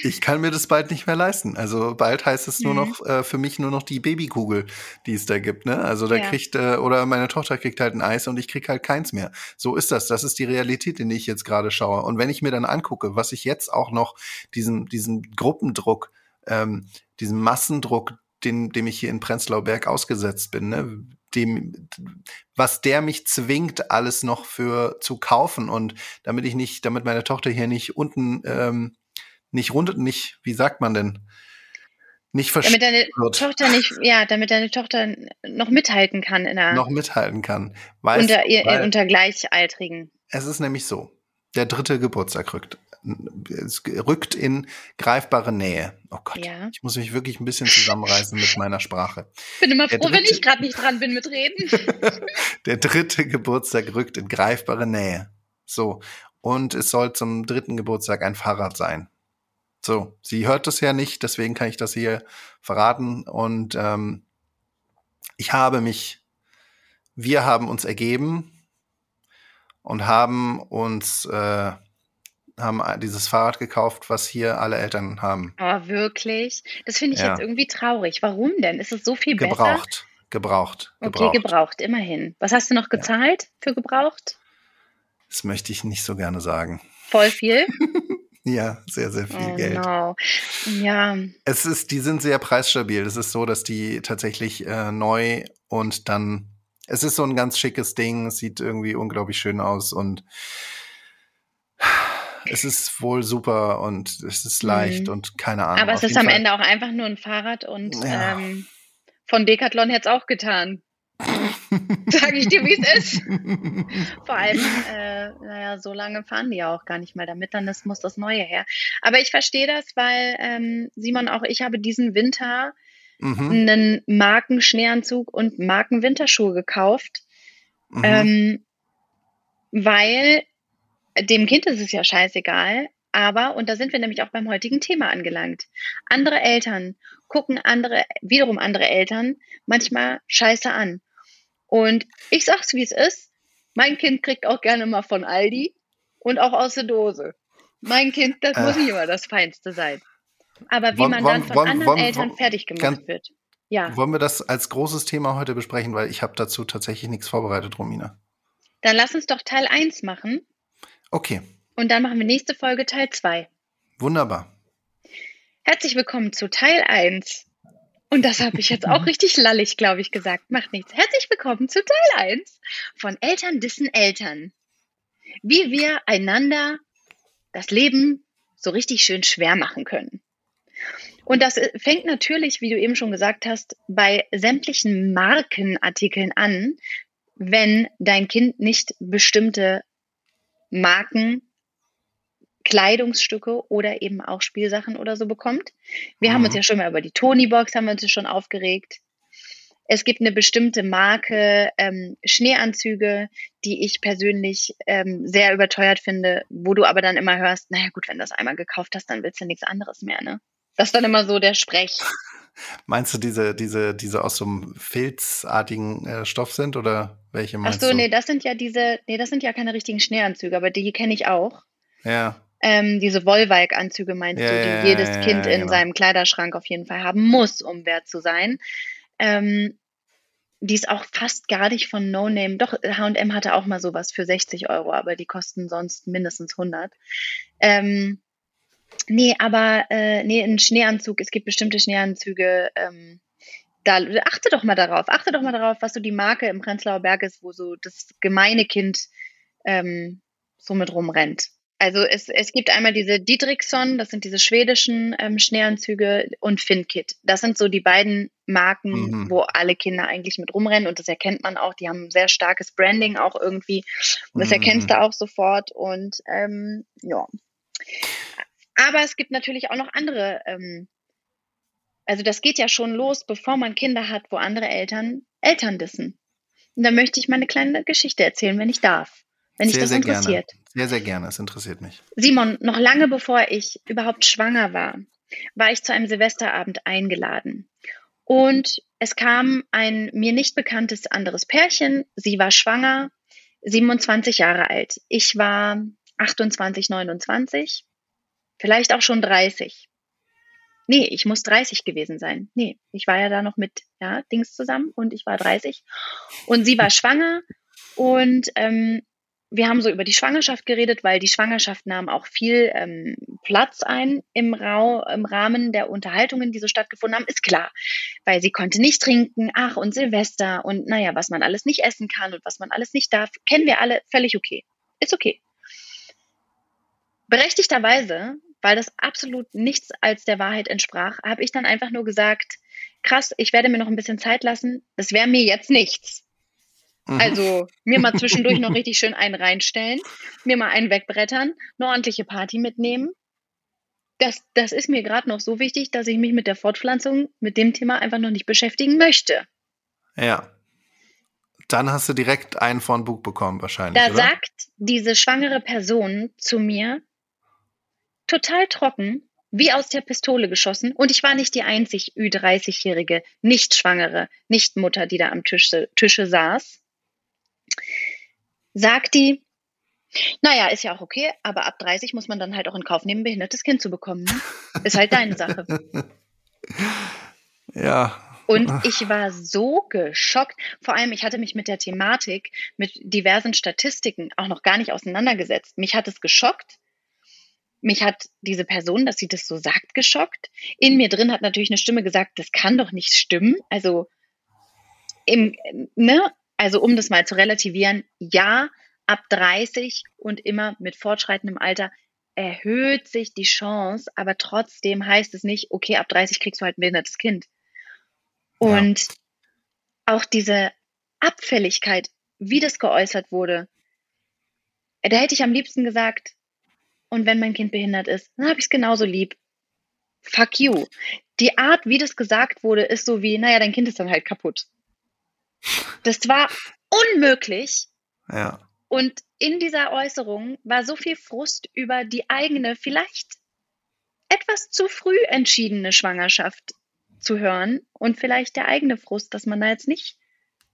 Ich kann mir das bald nicht mehr leisten. Also bald heißt es nur mhm. noch äh, für mich nur noch die Babykugel, die es da gibt. Ne? Also da ja. kriegt äh, oder meine Tochter kriegt halt ein Eis und ich krieg halt keins mehr. So ist das. Das ist die Realität, in die ich jetzt gerade schaue. Und wenn ich mir dann angucke, was ich jetzt auch noch diesen diesen Gruppendruck, ähm, diesen Massendruck den, dem ich hier in Prenzlauer Berg ausgesetzt bin, ne? Dem, was der mich zwingt, alles noch für zu kaufen und damit ich nicht, damit meine Tochter hier nicht unten, ähm, nicht rund, nicht, wie sagt man denn, nicht damit deine wird. Tochter nicht, ja, damit deine Tochter noch mithalten kann in der, noch mithalten kann, weißt, unter, weil, unter Gleichaltrigen. Es ist nämlich so, der dritte Geburtstag rückt es rückt in greifbare Nähe. Oh Gott, ja. ich muss mich wirklich ein bisschen zusammenreißen mit meiner Sprache. Bin immer froh, dritte, wenn ich gerade nicht dran bin mit Reden. *laughs* der dritte Geburtstag rückt in greifbare Nähe. So. Und es soll zum dritten Geburtstag ein Fahrrad sein. So, sie hört das ja nicht, deswegen kann ich das hier verraten. Und ähm, ich habe mich, wir haben uns ergeben und haben uns äh, haben dieses Fahrrad gekauft, was hier alle Eltern haben. Oh, wirklich? Das finde ich ja. jetzt irgendwie traurig. Warum denn? Ist es so viel gebraucht, besser? Gebraucht, gebraucht. Okay, gebraucht, immerhin. Was hast du noch gezahlt ja. für gebraucht? Das möchte ich nicht so gerne sagen. Voll viel? *laughs* ja, sehr, sehr viel oh, Geld. No. Ja. Es ist, die sind sehr preisstabil. Es ist so, dass die tatsächlich äh, neu und dann, es ist so ein ganz schickes Ding, sieht irgendwie unglaublich schön aus und es ist wohl super und es ist leicht mhm. und keine Ahnung. Aber es ist am Fall. Ende auch einfach nur ein Fahrrad und ja. ähm, von Decathlon hätte es auch getan. *laughs* Sage ich dir, wie es ist. Vor allem, äh, naja, so lange fahren die ja auch gar nicht mal damit, dann ist, muss das Neue her. Aber ich verstehe das, weil ähm, Simon, auch ich habe diesen Winter mhm. einen Markenschneeanzug und Markenwinterschuhe gekauft, mhm. ähm, weil dem Kind ist es ja scheißegal, aber, und da sind wir nämlich auch beim heutigen Thema angelangt, andere Eltern gucken andere, wiederum andere Eltern manchmal scheiße an. Und ich sag's, wie es ist. Mein Kind kriegt auch gerne mal von Aldi und auch aus der Dose. Mein Kind, das äh, muss nicht immer das Feinste sein. Aber wie wollen, man dann von wollen, anderen wollen, Eltern fertig gemacht wird. Ja. Wollen wir das als großes Thema heute besprechen, weil ich habe dazu tatsächlich nichts vorbereitet, Romina. Dann lass uns doch Teil 1 machen. Okay. Und dann machen wir nächste Folge Teil 2. Wunderbar. Herzlich willkommen zu Teil 1. Und das habe ich jetzt auch *laughs* richtig lallig, glaube ich, gesagt. Macht nichts. Herzlich willkommen zu Teil 1 von Eltern dissen Eltern. Wie wir einander das Leben so richtig schön schwer machen können. Und das äh, fängt natürlich, wie du eben schon gesagt hast, bei sämtlichen Markenartikeln an, wenn dein Kind nicht bestimmte Marken, Kleidungsstücke oder eben auch Spielsachen oder so bekommt. Wir mhm. haben uns mhm. ja schon mal über die Tony-Box haben wir uns schon aufgeregt. Es gibt eine bestimmte Marke ähm, Schneeanzüge, die ich persönlich ähm, sehr überteuert finde, wo du aber dann immer hörst, naja gut, wenn du das einmal gekauft hast, dann willst du nichts anderes mehr, ne? Das ist dann immer so der Sprech. Meinst du diese, diese, diese aus so einem filzartigen äh, Stoff sind oder welche meinst Ach so, du? nee, das sind ja diese, nee, das sind ja keine richtigen Schneeanzüge, aber die kenne ich auch. Ja. Ähm, diese Wollwalk-Anzüge meinst ja, du, die ja, jedes ja, Kind in genau. seinem Kleiderschrank auf jeden Fall haben muss, um wert zu sein. Ähm, die ist auch fast gar nicht von No Name. Doch, H&M hatte auch mal sowas für 60 Euro, aber die kosten sonst mindestens 100. Ähm, Nee, aber äh, nee, ein Schneeanzug, es gibt bestimmte Schneeanzüge, ähm, da achte doch mal darauf, achte doch mal darauf, was so die Marke im Prenzlauer Berg ist, wo so das gemeine Kind ähm, so mit rumrennt. Also es, es gibt einmal diese Dietrichson, das sind diese schwedischen ähm, Schneeanzüge und Finkit. Das sind so die beiden Marken, mhm. wo alle Kinder eigentlich mit rumrennen und das erkennt man auch. Die haben ein sehr starkes Branding auch irgendwie und das mhm. erkennst du auch sofort und ähm, ja. Aber es gibt natürlich auch noch andere, ähm, also das geht ja schon los, bevor man Kinder hat, wo andere Eltern Eltern dissen. Und da möchte ich meine kleine Geschichte erzählen, wenn ich darf, wenn sehr, dich das interessiert. Gerne. Sehr, sehr gerne, es interessiert mich. Simon, noch lange bevor ich überhaupt schwanger war, war ich zu einem Silvesterabend eingeladen. Und es kam ein mir nicht bekanntes anderes Pärchen. Sie war schwanger, 27 Jahre alt. Ich war 28, 29 vielleicht auch schon 30. Nee, ich muss 30 gewesen sein. Nee, ich war ja da noch mit ja, Dings zusammen und ich war 30. Und sie war schwanger und ähm, wir haben so über die Schwangerschaft geredet, weil die Schwangerschaft nahm auch viel ähm, Platz ein im, Rau im Rahmen der Unterhaltungen, die so stattgefunden haben, ist klar. Weil sie konnte nicht trinken, ach und Silvester und naja, was man alles nicht essen kann und was man alles nicht darf, kennen wir alle, völlig okay. Ist okay. Berechtigterweise weil das absolut nichts als der Wahrheit entsprach, habe ich dann einfach nur gesagt, krass, ich werde mir noch ein bisschen Zeit lassen, das wäre mir jetzt nichts. Mhm. Also mir mal zwischendurch *laughs* noch richtig schön einen reinstellen, mir mal einen wegbrettern, eine ordentliche Party mitnehmen. Das, das ist mir gerade noch so wichtig, dass ich mich mit der Fortpflanzung, mit dem Thema einfach noch nicht beschäftigen möchte. Ja. Dann hast du direkt einen von Bug bekommen, wahrscheinlich. Da oder? sagt diese schwangere Person zu mir, total trocken, wie aus der Pistole geschossen. Und ich war nicht die einzig Ü30-jährige, nicht schwangere, nicht Mutter, die da am Tische, Tische saß. Sagt die, naja, ist ja auch okay, aber ab 30 muss man dann halt auch in Kauf nehmen, ein behindertes Kind zu bekommen. Ne? Ist halt deine Sache. *laughs* Ja. Und ich war so geschockt. Vor allem, ich hatte mich mit der Thematik, mit diversen Statistiken auch noch gar nicht auseinandergesetzt. Mich hat es geschockt, mich hat diese Person, dass sie das so sagt, geschockt. In mir drin hat natürlich eine Stimme gesagt, das kann doch nicht stimmen. Also, im, ne? also um das mal zu relativieren, ja, ab 30 und immer mit fortschreitendem Alter erhöht sich die Chance, aber trotzdem heißt es nicht, okay, ab 30 kriegst du halt ein behindertes Kind. Und ja. auch diese Abfälligkeit, wie das geäußert wurde, da hätte ich am liebsten gesagt, und wenn mein Kind behindert ist, dann habe ich es genauso lieb. Fuck you. Die Art, wie das gesagt wurde, ist so wie, naja, dein Kind ist dann halt kaputt. Das war unmöglich. Ja. Und in dieser Äußerung war so viel Frust über die eigene, vielleicht etwas zu früh entschiedene Schwangerschaft zu hören und vielleicht der eigene Frust, dass man da jetzt nicht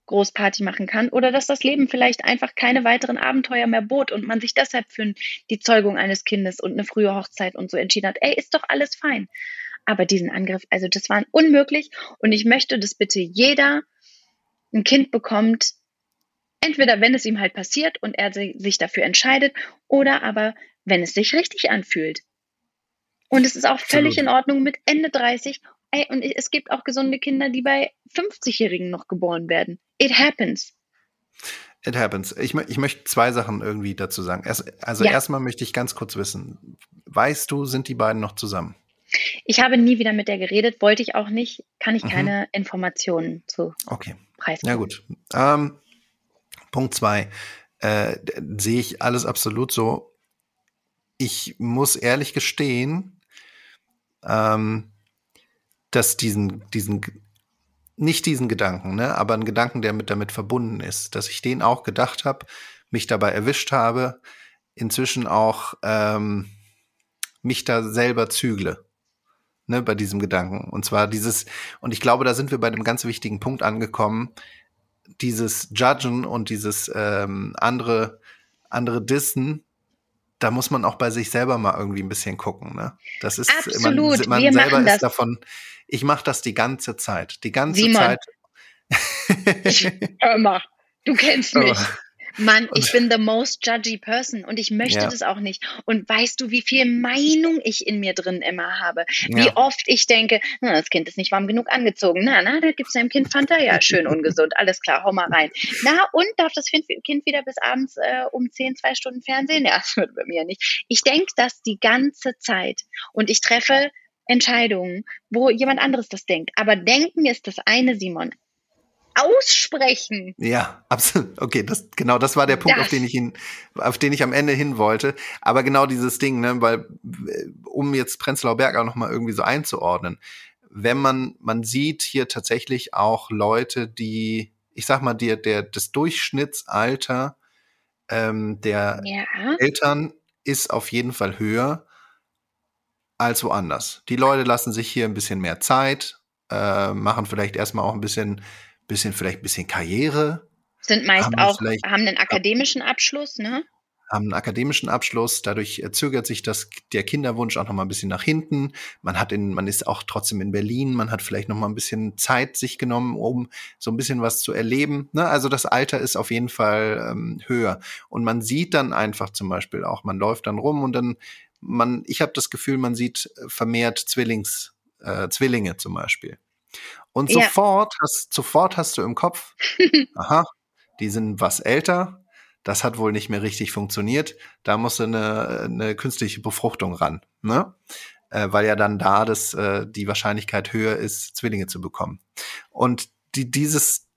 Großparty machen kann oder dass das Leben vielleicht einfach keine weiteren Abenteuer mehr bot und man sich deshalb für die Zeugung eines Kindes und eine frühe Hochzeit und so entschieden hat. Ey, ist doch alles fein. Aber diesen Angriff, also das war unmöglich und ich möchte, dass bitte jeder ein Kind bekommt, entweder wenn es ihm halt passiert und er sich dafür entscheidet oder aber wenn es sich richtig anfühlt. Und es ist auch völlig in Ordnung mit Ende 30 Ey, und es gibt auch gesunde Kinder, die bei 50-Jährigen noch geboren werden. It happens. It happens. Ich, ich möchte zwei Sachen irgendwie dazu sagen. Erst, also ja. erstmal möchte ich ganz kurz wissen, weißt du, sind die beiden noch zusammen? Ich habe nie wieder mit der geredet, wollte ich auch nicht, kann ich mhm. keine Informationen zu okay. preisgeben. Ja gut. Ähm, Punkt zwei äh, sehe ich alles absolut so. Ich muss ehrlich gestehen, ähm, dass diesen, diesen, nicht diesen Gedanken, ne, aber einen Gedanken, der mit damit verbunden ist, dass ich den auch gedacht habe, mich dabei erwischt habe, inzwischen auch ähm, mich da selber zügle. Ne, bei diesem Gedanken. Und zwar dieses, und ich glaube, da sind wir bei einem ganz wichtigen Punkt angekommen, dieses Judgen und dieses ähm, andere, andere Dissen, da muss man auch bei sich selber mal irgendwie ein bisschen gucken. Ne? Das ist Absolut. man, man selber ist davon. Ich mache das die ganze Zeit, die ganze Simon. Zeit. ich, *laughs* hör mal, du kennst mich. Oh. Mann, ich bin the most judgy person und ich möchte ja. das auch nicht. Und weißt du, wie viel Meinung ich in mir drin immer habe? Wie ja. oft ich denke, na, das Kind ist nicht warm genug angezogen. Na, na, da gibt's dem Kind Fanta. Ja, schön ungesund. Alles klar, hau mal rein. Na, und darf das Kind wieder bis abends äh, um 10, zwei Stunden Fernsehen? Ja, das wird bei mir nicht. Ich denke das die ganze Zeit. Und ich treffe Entscheidungen, wo jemand anderes das denkt. Aber denken ist das eine, Simon aussprechen. Ja, absolut. Okay, das, genau, das war der Punkt, das. auf den ich ihn, auf den ich am Ende hin wollte. Aber genau dieses Ding, ne, weil, um jetzt Prenzlauer Berg auch nochmal irgendwie so einzuordnen, wenn man, man sieht hier tatsächlich auch Leute, die, ich sag mal, der, der, das Durchschnittsalter ähm, der ja. Eltern ist auf jeden Fall höher als woanders. Die Leute lassen sich hier ein bisschen mehr Zeit, äh, machen vielleicht erstmal auch ein bisschen bisschen vielleicht ein bisschen Karriere. Sind meist haben auch, haben einen akademischen Abschluss, ne? Haben einen akademischen Abschluss, dadurch zögert sich das, der Kinderwunsch auch noch mal ein bisschen nach hinten. Man hat in, man ist auch trotzdem in Berlin, man hat vielleicht noch mal ein bisschen Zeit sich genommen, um so ein bisschen was zu erleben. Ne? Also das Alter ist auf jeden Fall ähm, höher. Und man sieht dann einfach zum Beispiel auch, man läuft dann rum und dann, man, ich habe das Gefühl, man sieht vermehrt Zwillings, äh, Zwillinge zum Beispiel. Und ja. sofort, hast, sofort hast du im Kopf, *laughs* aha, die sind was älter, das hat wohl nicht mehr richtig funktioniert, da muss eine, eine künstliche Befruchtung ran, ne? Äh, weil ja dann da das, äh, die Wahrscheinlichkeit höher ist, Zwillinge zu bekommen. Und die, dieses,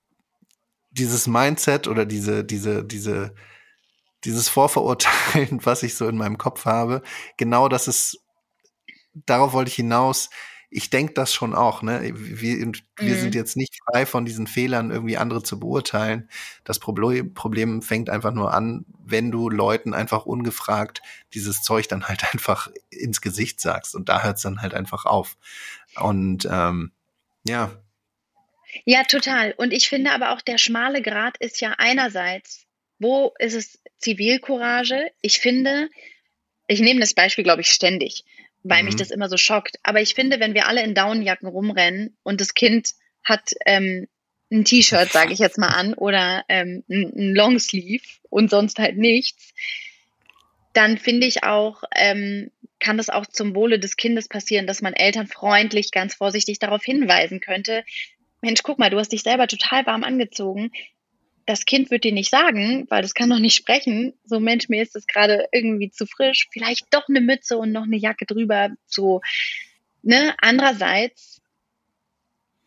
dieses Mindset oder diese, diese, diese, dieses Vorverurteilen, *laughs* was ich so in meinem Kopf habe, genau das ist, darauf wollte ich hinaus, ich denke das schon auch, ne? Wir, wir mhm. sind jetzt nicht frei von diesen Fehlern, irgendwie andere zu beurteilen. Das Problem, Problem fängt einfach nur an, wenn du Leuten einfach ungefragt dieses Zeug dann halt *laughs* einfach ins Gesicht sagst. Und da hört es dann halt einfach auf. Und ähm, ja. Ja, total. Und ich finde aber auch, der schmale Grad ist ja einerseits, wo ist es Zivilcourage? Ich finde, ich nehme das Beispiel, glaube ich, ständig weil mhm. mich das immer so schockt. Aber ich finde, wenn wir alle in Downjacken rumrennen und das Kind hat ähm, ein T-Shirt, sage ich jetzt mal an, oder ähm, ein Longsleeve und sonst halt nichts, dann finde ich auch, ähm, kann das auch zum Wohle des Kindes passieren, dass man Eltern freundlich, ganz vorsichtig darauf hinweisen könnte. Mensch, guck mal, du hast dich selber total warm angezogen das Kind wird dir nicht sagen, weil das kann noch nicht sprechen, so Mensch, mir ist das gerade irgendwie zu frisch, vielleicht doch eine Mütze und noch eine Jacke drüber, so, ne? Andererseits,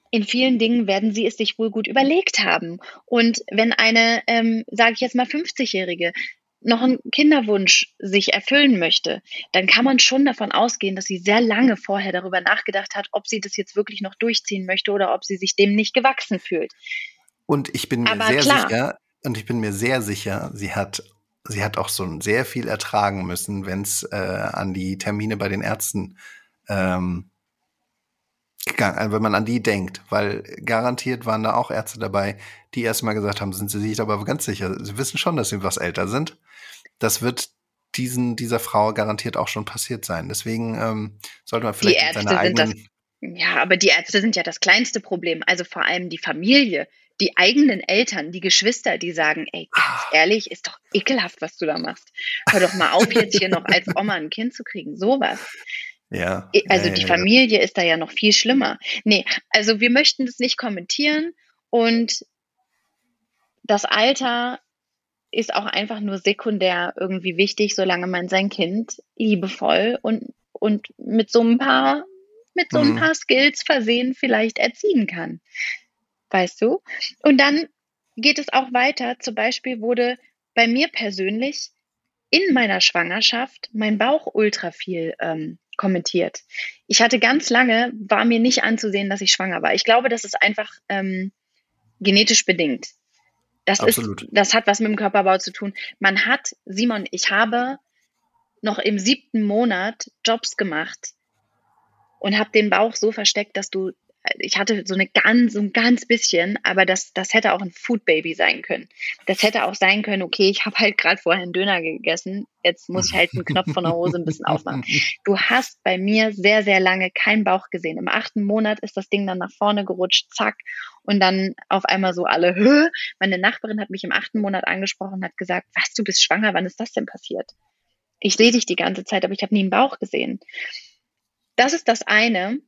in vielen Dingen werden sie es sich wohl gut überlegt haben. Und wenn eine, ähm, sage ich jetzt mal, 50-Jährige noch einen Kinderwunsch sich erfüllen möchte, dann kann man schon davon ausgehen, dass sie sehr lange vorher darüber nachgedacht hat, ob sie das jetzt wirklich noch durchziehen möchte oder ob sie sich dem nicht gewachsen fühlt. Und ich bin mir Aber sehr klar. sicher, und ich bin mir sehr sicher, sie hat sie hat auch so sehr viel ertragen müssen, wenn es äh, an die Termine bei den Ärzten ähm, gegangen, also wenn man an die denkt, weil garantiert waren da auch Ärzte dabei, die erstmal gesagt haben, sind sie sich aber ganz sicher, sie wissen schon, dass sie was älter sind. Das wird diesen, dieser Frau garantiert auch schon passiert sein. Deswegen ähm, sollte man vielleicht die Ärzte seine eigenen sind das, ja, aber die Ärzte sind ja das kleinste Problem. Also vor allem die Familie, die eigenen Eltern, die Geschwister, die sagen, ey, ganz ah. ehrlich, ist doch ekelhaft, was du da machst. Hör doch mal auf, jetzt hier noch als Oma ein Kind zu kriegen. Sowas. Ja. Also ja, die Familie ja. ist da ja noch viel schlimmer. Nee, also wir möchten das nicht kommentieren und das Alter ist auch einfach nur sekundär irgendwie wichtig, solange man sein Kind liebevoll und, und mit so ein paar, mit so ein mhm. paar Skills versehen vielleicht erziehen kann. Weißt du? Und dann geht es auch weiter. Zum Beispiel wurde bei mir persönlich in meiner Schwangerschaft mein Bauch ultra viel ähm, kommentiert. Ich hatte ganz lange, war mir nicht anzusehen, dass ich schwanger war. Ich glaube, das ist einfach ähm, genetisch bedingt. Das Absolut. ist, das hat was mit dem Körperbau zu tun. Man hat, Simon, ich habe noch im siebten Monat Jobs gemacht und habe den Bauch so versteckt, dass du ich hatte so eine ganz, so ein ganz bisschen, aber das, das hätte auch ein Food Baby sein können. Das hätte auch sein können, okay, ich habe halt gerade vorher einen Döner gegessen, jetzt muss ich halt einen Knopf von der Hose ein bisschen aufmachen. *laughs* Du hast bei mir sehr, sehr lange keinen Bauch gesehen. Im achten Monat ist das Ding dann nach vorne gerutscht, zack, und dann auf einmal so alle, Hö? meine Nachbarin hat mich im achten Monat angesprochen und hat gesagt, was, du bist schwanger, wann ist das denn passiert? Ich sehe dich die ganze Zeit, aber ich habe nie einen Bauch gesehen. Das ist das eine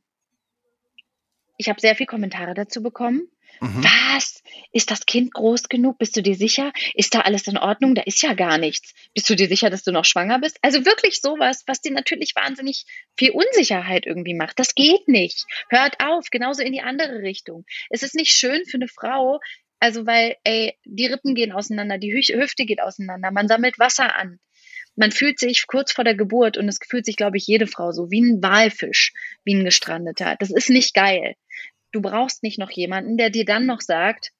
ich habe sehr viele Kommentare dazu bekommen. Mhm. Was? Ist das Kind groß genug? Bist du dir sicher? Ist da alles in Ordnung? Da ist ja gar nichts. Bist du dir sicher, dass du noch schwanger bist? Also wirklich sowas, was dir natürlich wahnsinnig viel Unsicherheit irgendwie macht. Das geht nicht. Hört auf, genauso in die andere Richtung. Es ist nicht schön für eine Frau, also weil, ey, die Rippen gehen auseinander, die Hüfte geht auseinander, man sammelt Wasser an man fühlt sich kurz vor der Geburt und es fühlt sich, glaube ich, jede Frau so wie ein Walfisch, wie ein Gestrandeter. Das ist nicht geil. Du brauchst nicht noch jemanden, der dir dann noch sagt,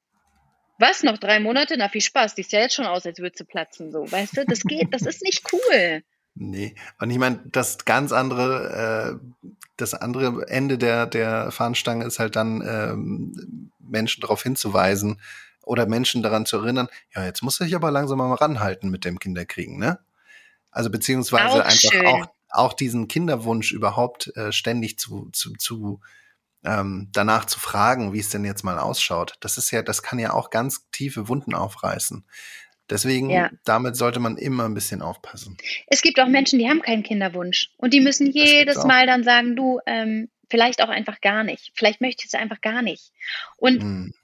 was, noch drei Monate? Na, viel Spaß. Die ist ja jetzt schon aus, als würde sie platzen. So, weißt du, das geht, das ist nicht cool. Nee, und ich meine, das ganz andere, äh, das andere Ende der, der Fahnenstange ist halt dann, ähm, Menschen darauf hinzuweisen oder Menschen daran zu erinnern, ja, jetzt muss ich aber langsam mal ranhalten mit dem Kinderkriegen, ne? Also beziehungsweise auch einfach auch, auch diesen Kinderwunsch überhaupt äh, ständig zu, zu, zu ähm, danach zu fragen, wie es denn jetzt mal ausschaut. Das ist ja, das kann ja auch ganz tiefe Wunden aufreißen. Deswegen, ja. damit sollte man immer ein bisschen aufpassen. Es gibt auch Menschen, die haben keinen Kinderwunsch und die müssen jedes Mal dann sagen, du, ähm, vielleicht auch einfach gar nicht. Vielleicht möchtest du einfach gar nicht. Und hm.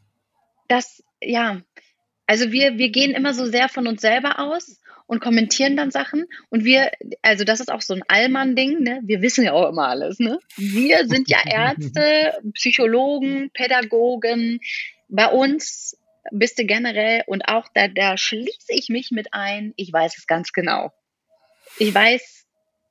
das, ja, also wir, wir gehen immer so sehr von uns selber aus und kommentieren dann Sachen. Und wir, also das ist auch so ein Allmann-Ding, ne? Wir wissen ja auch immer alles, ne? Wir sind ja *laughs* Ärzte, Psychologen, Pädagogen. Bei uns bist du generell und auch da, da schließe ich mich mit ein. Ich weiß es ganz genau. Ich weiß,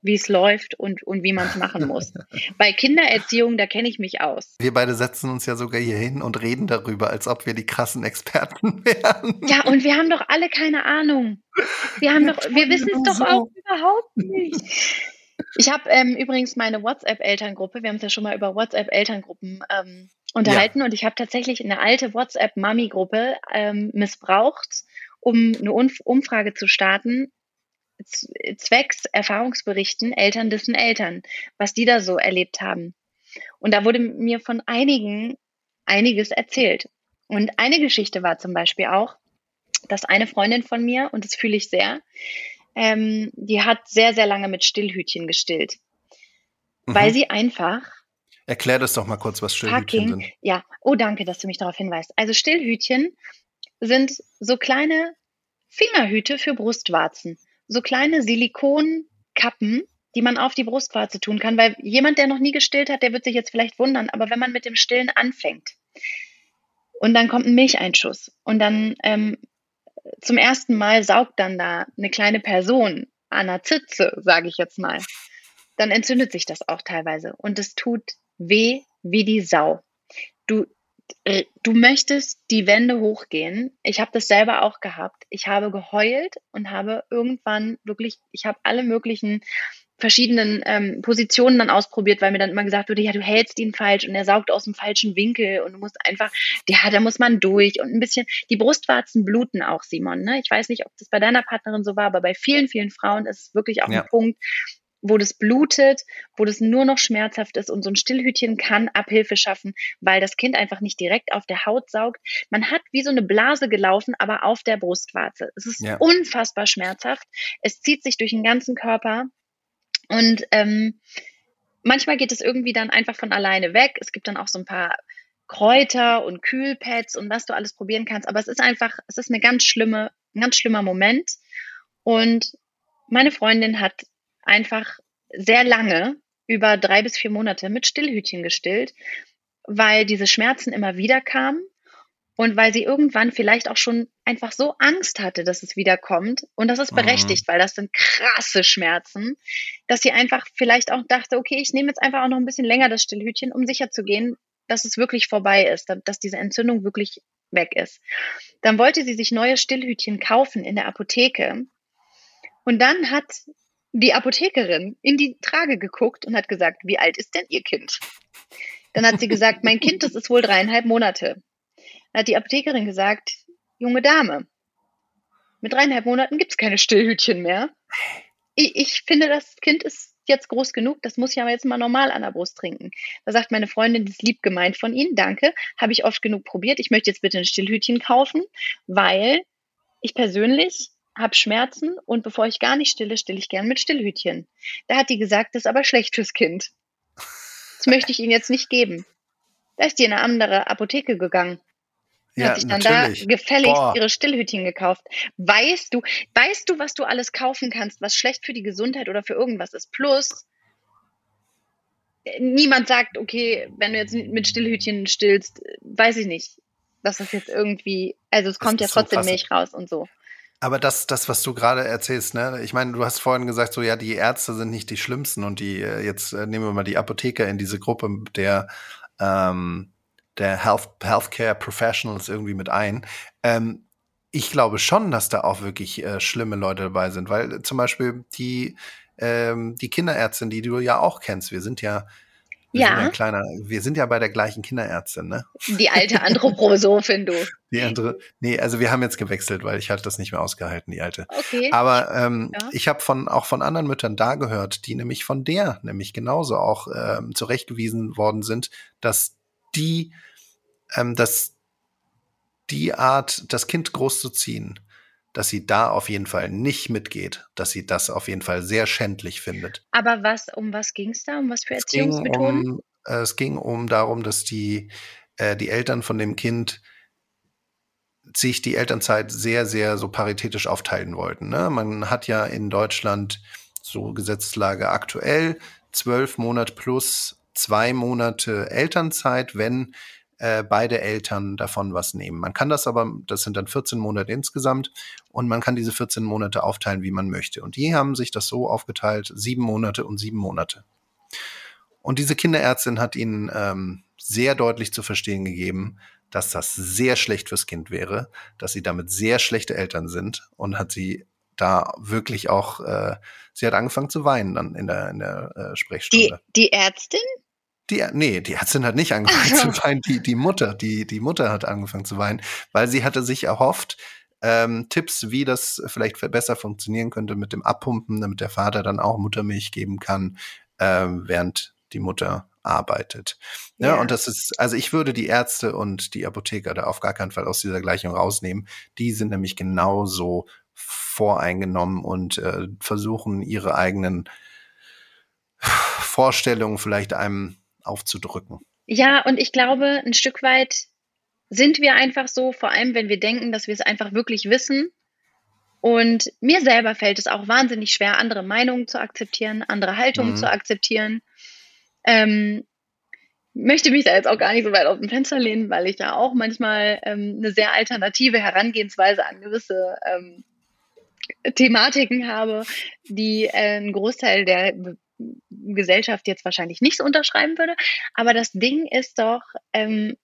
wie es läuft und, und wie man es machen muss. *laughs* Bei Kindererziehung, da kenne ich mich aus. Wir beide setzen uns ja sogar hier hin und reden darüber, als ob wir die krassen Experten *laughs* wären. Ja, und wir haben doch alle keine Ahnung. Wir haben doch, wir wissen es doch auch überhaupt nicht. Ich habe ähm, übrigens meine WhatsApp-Elterngruppe, wir haben es ja schon mal über WhatsApp-Elterngruppen ähm, unterhalten ja. und ich habe tatsächlich eine alte WhatsApp-Mami-Gruppe ähm, missbraucht, um eine Umfrage zu starten, zwecks Erfahrungsberichten Eltern dessen Eltern, was die da so erlebt haben. Und da wurde mir von einigen einiges erzählt. Und eine Geschichte war zum Beispiel auch, dass eine Freundin von mir, und das fühle ich sehr, ähm, die hat sehr, sehr lange mit Stillhütchen gestillt. Mhm. Weil sie einfach. Erklär das doch mal kurz, was Stillhütchen fucking, sind. Ja, oh danke, dass du mich darauf hinweist. Also Stillhütchen sind so kleine Fingerhüte für Brustwarzen so kleine Silikonkappen, die man auf die Brustwarze tun kann, weil jemand, der noch nie gestillt hat, der wird sich jetzt vielleicht wundern, aber wenn man mit dem Stillen anfängt und dann kommt ein Milcheinschuss und dann ähm, zum ersten Mal saugt dann da eine kleine Person an der Zitze, sage ich jetzt mal, dann entzündet sich das auch teilweise und es tut weh wie die Sau. Du du möchtest die Wände hochgehen. Ich habe das selber auch gehabt. Ich habe geheult und habe irgendwann wirklich, ich habe alle möglichen verschiedenen ähm, Positionen dann ausprobiert, weil mir dann immer gesagt wurde, ja, du hältst ihn falsch und er saugt aus dem falschen Winkel und du musst einfach, ja, da muss man durch und ein bisschen, die Brustwarzen bluten auch, Simon, ne? Ich weiß nicht, ob das bei deiner Partnerin so war, aber bei vielen, vielen Frauen ist es wirklich auch ja. ein Punkt, wo das blutet, wo das nur noch schmerzhaft ist und so ein Stillhütchen kann Abhilfe schaffen, weil das Kind einfach nicht direkt auf der Haut saugt. Man hat wie so eine Blase gelaufen, aber auf der Brustwarze. Es ist ja. unfassbar schmerzhaft. Es zieht sich durch den ganzen Körper und ähm, manchmal geht es irgendwie dann einfach von alleine weg. Es gibt dann auch so ein paar Kräuter und Kühlpads und was du alles probieren kannst. Aber es ist einfach, es ist eine ganz schlimme, ein ganz schlimmer Moment. Und meine Freundin hat einfach sehr lange, über drei bis vier Monate, mit Stillhütchen gestillt, weil diese Schmerzen immer wieder kamen und weil sie irgendwann vielleicht auch schon einfach so Angst hatte, dass es wiederkommt. Und das ist mhm. berechtigt, mhm. weil das sind krasse Schmerzen, dass sie einfach vielleicht auch dachte, okay, ich nehme jetzt einfach auch noch ein bisschen länger das Stillhütchen, um sicher zu gehen, dass es wirklich vorbei ist, dass diese Entzündung wirklich weg ist. Dann wollte sie sich neue Stillhütchen kaufen in der Apotheke. Und dann hat die Apothekerin in die Trage geguckt und hat gesagt, wie alt ist denn Ihr Kind? Dann hat sie gesagt, mein Kind, das ist wohl dreieinhalb Monate. Dann hat die Apothekerin gesagt, junge Dame, mit dreieinhalb Monaten gibt es keine Stillhütchen mehr. Ich, ich, finde, das Kind ist jetzt groß genug, das muss ich aber jetzt mal normal an der Brust trinken. Da sagt meine Freundin, das ist lieb gemeint von Ihnen, danke, habe ich oft genug probiert. Ich möchte jetzt bitte ein Stillhütchen kaufen, weil ich persönlich habe Schmerzen und bevor ich gar nicht stille, stille ich gern mit Stillhütchen. Da hat die gesagt, das ist aber schlecht fürs Kind. Das möchte ich Ihnen jetzt nicht geben. Da ist die in eine andere Apotheke gegangen. Ja, hat sich dann natürlich. da gefälligst Boah. ihre Stillhütchen gekauft. Weißt du, weißt du, was du alles kaufen kannst, was schlecht für die Gesundheit oder für irgendwas ist? Plus, niemand sagt, okay, wenn du jetzt mit Stillhütchen stillst, weiß ich nicht, dass das jetzt irgendwie, also es kommt ja trotzdem so Milch raus und so. Aber das, das, was du gerade erzählst, ne, ich meine, du hast vorhin gesagt, so ja, die Ärzte sind nicht die schlimmsten und die, äh, jetzt äh, nehmen wir mal die Apotheker in diese Gruppe der, ähm, der Health, Healthcare Professionals irgendwie mit ein. Ähm, ich glaube schon, dass da auch wirklich äh, schlimme Leute dabei sind, weil zum Beispiel die, ähm, die Kinderärztin, die du ja auch kennst, wir sind ja wir ja. Sind ja kleiner, wir sind ja bei der gleichen Kinderärztin, ne? Die alte Anthroposophin, du. *laughs* Die andere, nee, also wir haben jetzt gewechselt, weil ich hatte das nicht mehr ausgehalten, die alte. Okay. Aber ähm, ja. ich habe von auch von anderen Müttern da gehört, die nämlich von der nämlich genauso auch ähm, zurechtgewiesen worden sind, dass die, ähm, dass die Art, das Kind großzuziehen, dass sie da auf jeden Fall nicht mitgeht, dass sie das auf jeden Fall sehr schändlich findet. Aber was, um was ging es da? Um was für Erziehungsmethoden? Es ging um, äh, es ging um darum, dass die, äh, die Eltern von dem Kind sich die Elternzeit sehr, sehr so paritätisch aufteilen wollten. Ne? Man hat ja in Deutschland so Gesetzeslage aktuell zwölf Monate plus zwei Monate Elternzeit, wenn äh, beide Eltern davon was nehmen. Man kann das aber, das sind dann 14 Monate insgesamt und man kann diese 14 Monate aufteilen, wie man möchte. Und die haben sich das so aufgeteilt, sieben Monate und sieben Monate. Und diese Kinderärztin hat ihnen ähm, sehr deutlich zu verstehen gegeben, dass das sehr schlecht fürs Kind wäre, dass sie damit sehr schlechte Eltern sind und hat sie da wirklich auch, äh, sie hat angefangen zu weinen dann in der, in der äh, Sprechstunde. Die, die Ärztin? Die, nee, die Ärztin hat nicht angefangen zu weinen, die, die Mutter, die, die Mutter hat angefangen zu weinen, weil sie hatte sich erhofft, ähm, Tipps, wie das vielleicht besser funktionieren könnte mit dem Abpumpen, damit der Vater dann auch Muttermilch geben kann, ähm, während die Mutter arbeitet. Ja, ja, und das ist, also ich würde die Ärzte und die Apotheker da auf gar keinen Fall aus dieser Gleichung rausnehmen. Die sind nämlich genauso voreingenommen und äh, versuchen ihre eigenen Vorstellungen vielleicht einem aufzudrücken. Ja, und ich glaube, ein Stück weit sind wir einfach so, vor allem wenn wir denken, dass wir es einfach wirklich wissen. Und mir selber fällt es auch wahnsinnig schwer, andere Meinungen zu akzeptieren, andere Haltungen mhm. zu akzeptieren. Ähm, möchte mich da jetzt auch gar nicht so weit aus dem Fenster lehnen, weil ich ja auch manchmal ähm, eine sehr alternative Herangehensweise an gewisse ähm, Thematiken habe, die äh, einen Großteil der Gesellschaft jetzt wahrscheinlich nicht so unterschreiben würde. Aber das Ding ist doch, ähm,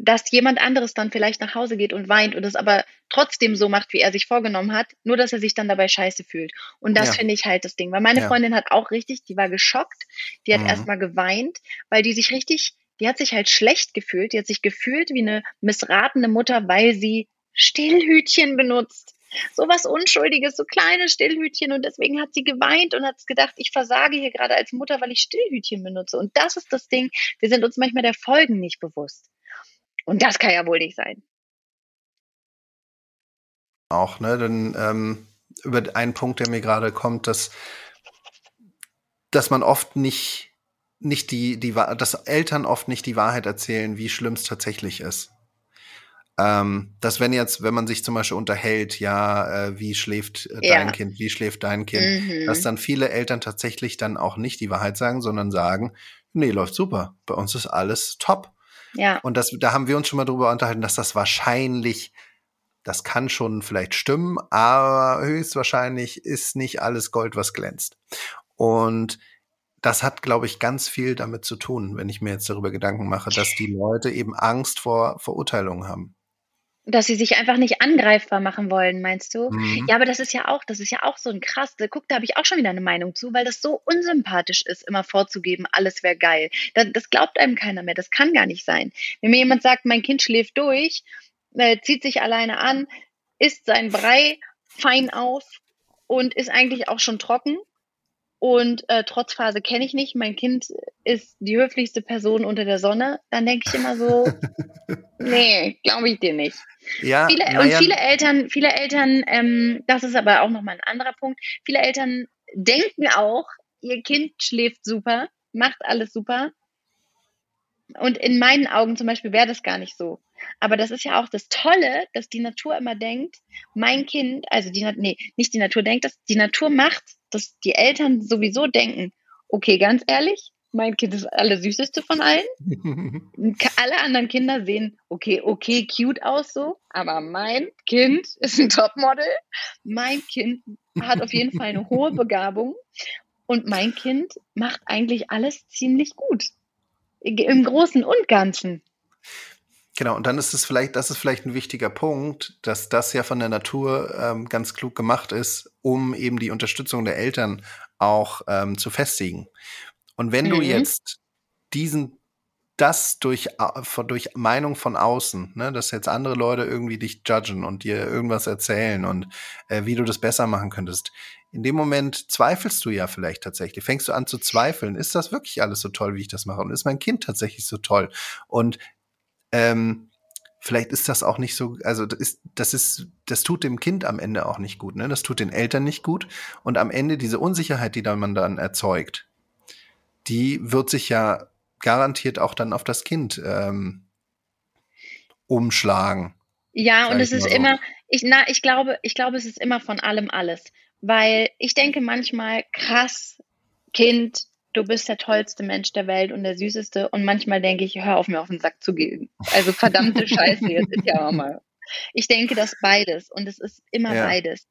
dass jemand anderes dann vielleicht nach Hause geht und weint und es aber trotzdem so macht, wie er sich vorgenommen hat, nur dass er sich dann dabei scheiße fühlt. Und das Ja. finde ich halt das Ding. Weil meine Ja. Freundin hat auch richtig, die war geschockt, die hat Mhm. erstmal geweint, weil die sich richtig, die hat sich halt schlecht gefühlt, die hat sich gefühlt wie eine missratene Mutter, weil sie Stillhütchen benutzt. So was Unschuldiges, so kleine Stillhütchen und deswegen hat sie geweint und hat gedacht, ich versage hier gerade als Mutter, weil ich Stillhütchen benutze. Und das ist das Ding, wir sind uns manchmal der Folgen nicht bewusst. Und das kann ja wohl nicht sein. auch, ne? Denn ähm, über einen Punkt, der mir gerade kommt, dass, dass man oft nicht, nicht die, die, dass Eltern oft nicht die Wahrheit erzählen, wie schlimm es tatsächlich ist. Ähm, dass wenn jetzt, wenn man sich zum Beispiel unterhält, ja, äh, wie schläft äh, Ja. dein Kind, wie schläft dein Kind, Mhm. dass dann viele Eltern tatsächlich dann auch nicht die Wahrheit sagen, sondern sagen, nee, läuft super, bei uns ist alles top. Ja, Und das, da haben wir uns schon mal drüber unterhalten, dass das wahrscheinlich, das kann schon vielleicht stimmen, aber höchstwahrscheinlich ist nicht alles Gold, was glänzt. Und das hat, glaube ich, ganz viel damit zu tun, wenn ich mir jetzt darüber Gedanken mache, dass die Leute eben Angst vor Verurteilungen haben. Dass sie sich einfach nicht angreifbar machen wollen, meinst du? Mhm. Ja, aber das ist ja auch, das ist ja auch so ein krass. Guck, da habe ich auch schon wieder eine Meinung zu, weil das so unsympathisch ist, immer vorzugeben, alles wäre geil. Das, das glaubt einem keiner mehr. Das kann gar nicht sein. Wenn mir jemand sagt, mein Kind schläft durch, äh, zieht sich alleine an, isst sein Brei fein auf und ist eigentlich auch schon trocken. Und äh, Trotzphase kenne ich nicht. Mein Kind ist die höflichste Person unter der Sonne. Dann denke ich immer so, *laughs* nee, glaube ich dir nicht. Ja, Viele, und naja, viele Eltern, viele Eltern, ähm, das ist aber auch nochmal ein anderer Punkt, viele Eltern denken auch, ihr Kind schläft super, macht alles super. Und in meinen Augen zum Beispiel wäre das gar nicht so. Aber das ist ja auch das Tolle, dass die Natur immer denkt, mein Kind, also die, nee, nicht die Natur denkt, dass die Natur macht, dass die Eltern sowieso denken, okay, ganz ehrlich, mein Kind ist das Allersüßeste von allen. *laughs* Alle anderen Kinder sehen okay, okay, cute aus so, aber mein Kind ist ein Topmodel. Mein Kind hat auf jeden Fall eine hohe *laughs* Begabung und mein Kind macht eigentlich alles ziemlich gut. Im Großen und Ganzen. Genau, und dann ist es vielleicht, das ist vielleicht ein wichtiger Punkt, dass das ja von der Natur ähm, ganz klug gemacht ist, um eben die Unterstützung der Eltern auch ähm, zu festigen. Und wenn du Mhm. jetzt diesen, das durch, von- durch Meinung von außen, ne, dass jetzt andere Leute irgendwie dich judgen und dir irgendwas erzählen und äh, wie du das besser machen könntest, in dem Moment zweifelst du ja vielleicht tatsächlich. Fängst du an zu zweifeln, ist das wirklich alles so toll, wie ich das mache? Und ist mein Kind tatsächlich so toll? Und ähm, vielleicht ist das auch nicht so, also das ist, das ist, das tut dem Kind am Ende auch nicht gut, ne? Das tut den Eltern nicht gut. Und am Ende diese Unsicherheit, die dann man dann erzeugt, die wird sich ja garantiert auch dann auf das Kind ähm, umschlagen. Ja, und es ist so. immer, ich, na, ich glaube, ich glaube, es ist immer von allem alles. Weil ich denke manchmal, krass, Kind, du bist der tollste Mensch der Welt und der süßeste. Und manchmal denke ich, hör auf mir auf den Sack zu gehen. Also verdammte *laughs* Scheiße, jetzt ist ja auch mal. Ich denke das beides und es ist immer Ja. beides.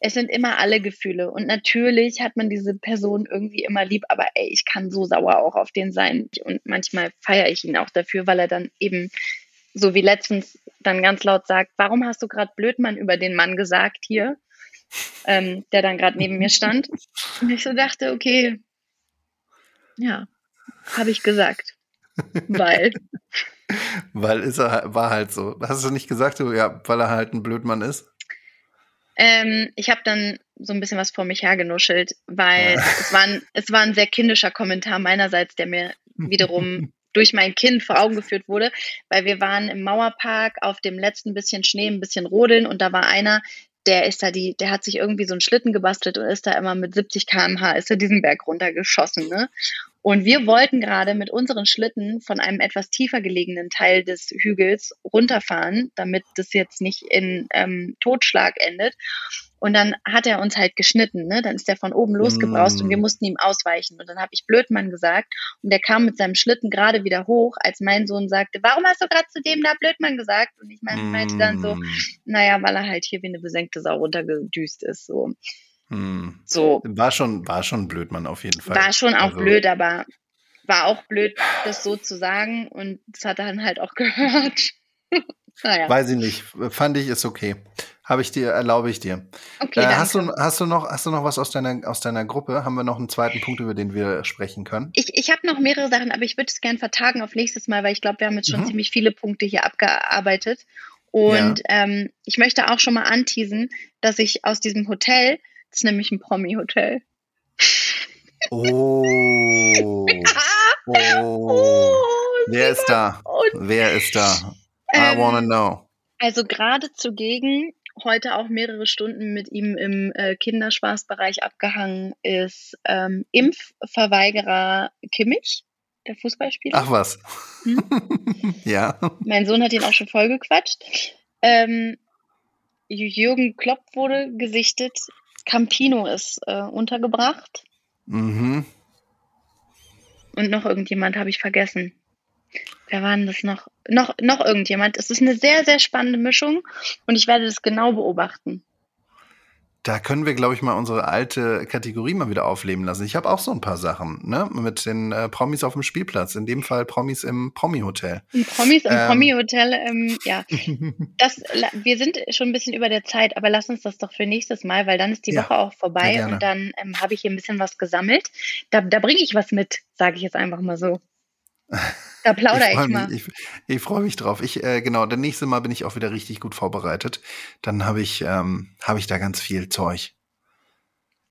Es sind immer alle Gefühle und natürlich hat man diese Person irgendwie immer lieb, aber ey, ich kann so sauer auch auf den sein und manchmal feiere ich ihn auch dafür, weil er dann eben so wie letztens dann ganz laut sagt, warum hast du gerade Blödmann über den Mann gesagt hier, ähm, der dann gerade neben mir stand. Und ich so dachte, okay, ja, habe ich gesagt. *laughs* Weil, Weil ist er, war halt so. Hast du nicht gesagt, ja, weil er halt ein Blödmann ist? Ähm, ich habe dann so ein bisschen was vor mich hergenuschelt, weil Ja. es, war ein, es war ein sehr kindischer Kommentar meinerseits, der mir wiederum *laughs* durch mein Kind vor Augen geführt wurde, weil wir waren im Mauerpark auf dem letzten bisschen Schnee, ein bisschen rodeln und da war einer, der ist da die, der hat sich irgendwie so einen Schlitten gebastelt und ist da immer mit 70 km/h ist er diesen Berg runtergeschossen, ne? Und wir wollten gerade mit unseren Schlitten von einem etwas tiefer gelegenen Teil des Hügels runterfahren, damit das jetzt nicht in ähm, Totschlag endet. Und dann hat er uns halt geschnitten, ne? Dann ist er von oben losgebraust Mm. und wir mussten ihm ausweichen. Und dann habe ich Blödmann gesagt und der kam mit seinem Schlitten gerade wieder hoch, als mein Sohn sagte, warum hast du gerade zu dem da Blödmann gesagt? Und ich mein, meinte dann so, Mm, naja, weil er halt hier wie eine besenkte Sau runtergedüst ist. So, mm. so. War schon, war schon ein Blödmann auf jeden Fall. War schon auch Also, blöd, aber war auch blöd, das so zu sagen und das hat er dann halt auch *laughs* gehört. naja. Weiß ich nicht. Fand ich, ist okay. Habe ich dir, erlaube ich dir. Okay, äh, hast, du, hast, du noch, hast du noch was aus deiner, aus deiner Gruppe? Haben wir noch einen zweiten Punkt, über den wir sprechen können? Ich, ich habe noch mehrere Sachen, aber ich würde es gerne vertagen auf nächstes Mal, weil ich glaube, wir haben jetzt schon mhm. ziemlich viele Punkte hier abgearbeitet. Und ja. ähm, ich möchte auch schon mal anteasen, dass ich aus diesem Hotel, das ist nämlich ein Promi-Hotel. Oh. oh. Wer ist da? Wer ist da? I ähm, wanna know. Also gerade zugegen heute auch mehrere Stunden mit ihm im äh, Kinderspaßbereich abgehangen ist ähm, Impfverweigerer Kimmich, der Fußballspieler. Ach was. Hm? *laughs* ja. Mein Sohn hat ihn auch schon vollgequatscht. Ähm, Jürgen Klopp wurde gesichtet. Campino ist äh, untergebracht. Mhm. Und noch irgendjemand habe ich vergessen. Wer war denn das noch? Noch, noch irgendjemand. Es ist eine sehr, sehr spannende Mischung und ich werde das genau beobachten. Da können wir, glaube ich, mal unsere alte Kategorie mal wieder aufleben lassen. Ich habe auch so ein paar Sachen, ne? Mit den äh, Promis auf dem Spielplatz. In dem Fall Promis im Promi-Hotel. Promis im ähm. Promi-Hotel, ähm, ja. *laughs* Das, wir sind schon ein bisschen über der Zeit, aber lass uns das doch für nächstes Mal, weil dann ist die ja, Woche auch vorbei und dann ähm, habe ich hier ein bisschen was gesammelt. Da, da bringe ich was mit, sage ich jetzt einfach mal so. *laughs* Da plaudere ich, ich mal. ich, ich freue mich drauf. Ich, äh, genau, das nächste Mal bin ich auch wieder richtig gut vorbereitet. Dann habe ich, ähm, habe ich da ganz viel Zeug.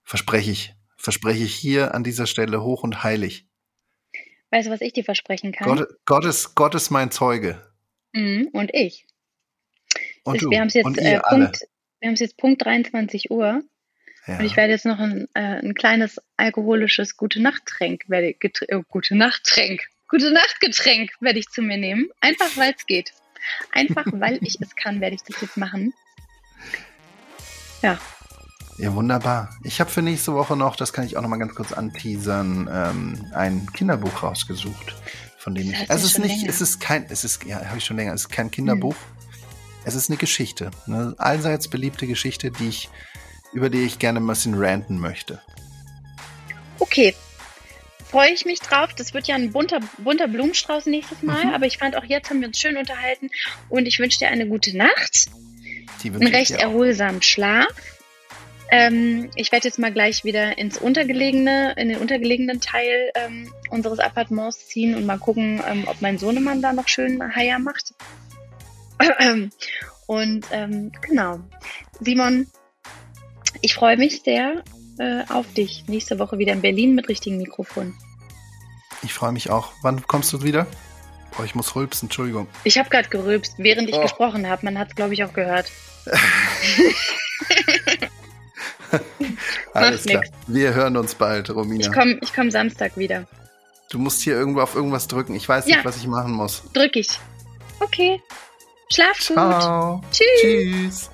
Verspreche ich. Verspreche ich hier an dieser Stelle hoch und heilig. Weißt du, was ich dir versprechen kann? Gott, Gott, ist, Gott ist mein Zeuge. Mhm, und ich. Und ich, du. Wir haben es jetzt, äh, Punkt, jetzt Punkt 23 Uhr. Ja. Und ich werde jetzt noch ein, äh, ein kleines alkoholisches Gute-Nacht-Tränk, äh, Gute-Nacht-Tränk, Gute Nacht Getränk werde ich zu mir nehmen. Einfach weil es geht. Einfach *laughs* weil ich es kann, werde ich das jetzt machen. Ja. Ja, wunderbar. Ich habe für nächste Woche noch, das kann ich auch noch mal ganz kurz anteasern, ähm, ein Kinderbuch rausgesucht, von dem ich. Also es ist nicht, länger. es ist kein, es ist, ja, habe ich schon länger. Es ist kein Kinderbuch. Hm. Es ist eine Geschichte, eine allseits beliebte Geschichte, die ich, über die ich gerne ein bisschen ranten möchte. Okay, freue ich mich drauf. Das wird ja ein bunter, bunter Blumenstrauß nächstes Mal. Mhm. Aber ich fand auch jetzt haben wir uns schön unterhalten und ich wünsche dir eine gute Nacht. Einen recht erholsamen Schlaf. Ähm, ich werde jetzt mal gleich wieder ins untergelegene, in den untergelegenen Teil ähm, unseres Appartements ziehen und mal gucken, ähm, ob mein Sohnemann da noch schön Haier macht. *clears throat* Und ähm, genau. Simon, ich freue mich sehr äh, auf dich. Nächste Woche wieder in Berlin mit richtigen Mikrofon. Ich freue mich auch. Wann kommst du wieder? Oh, ich muss rülpsen, Entschuldigung. Ich habe gerade gerülpst, während ich oh. gesprochen habe. Man hat es, glaube ich, auch gehört. *laughs* Alles klar. Nix. Wir hören uns bald, Romina. Ich komme ich komm Samstag wieder. Du musst hier irgendwo auf irgendwas drücken. Ich weiß ja. nicht, was ich machen muss. Drück ich. Okay. Schlaf Ciao. gut. Tschüss. Tschüss.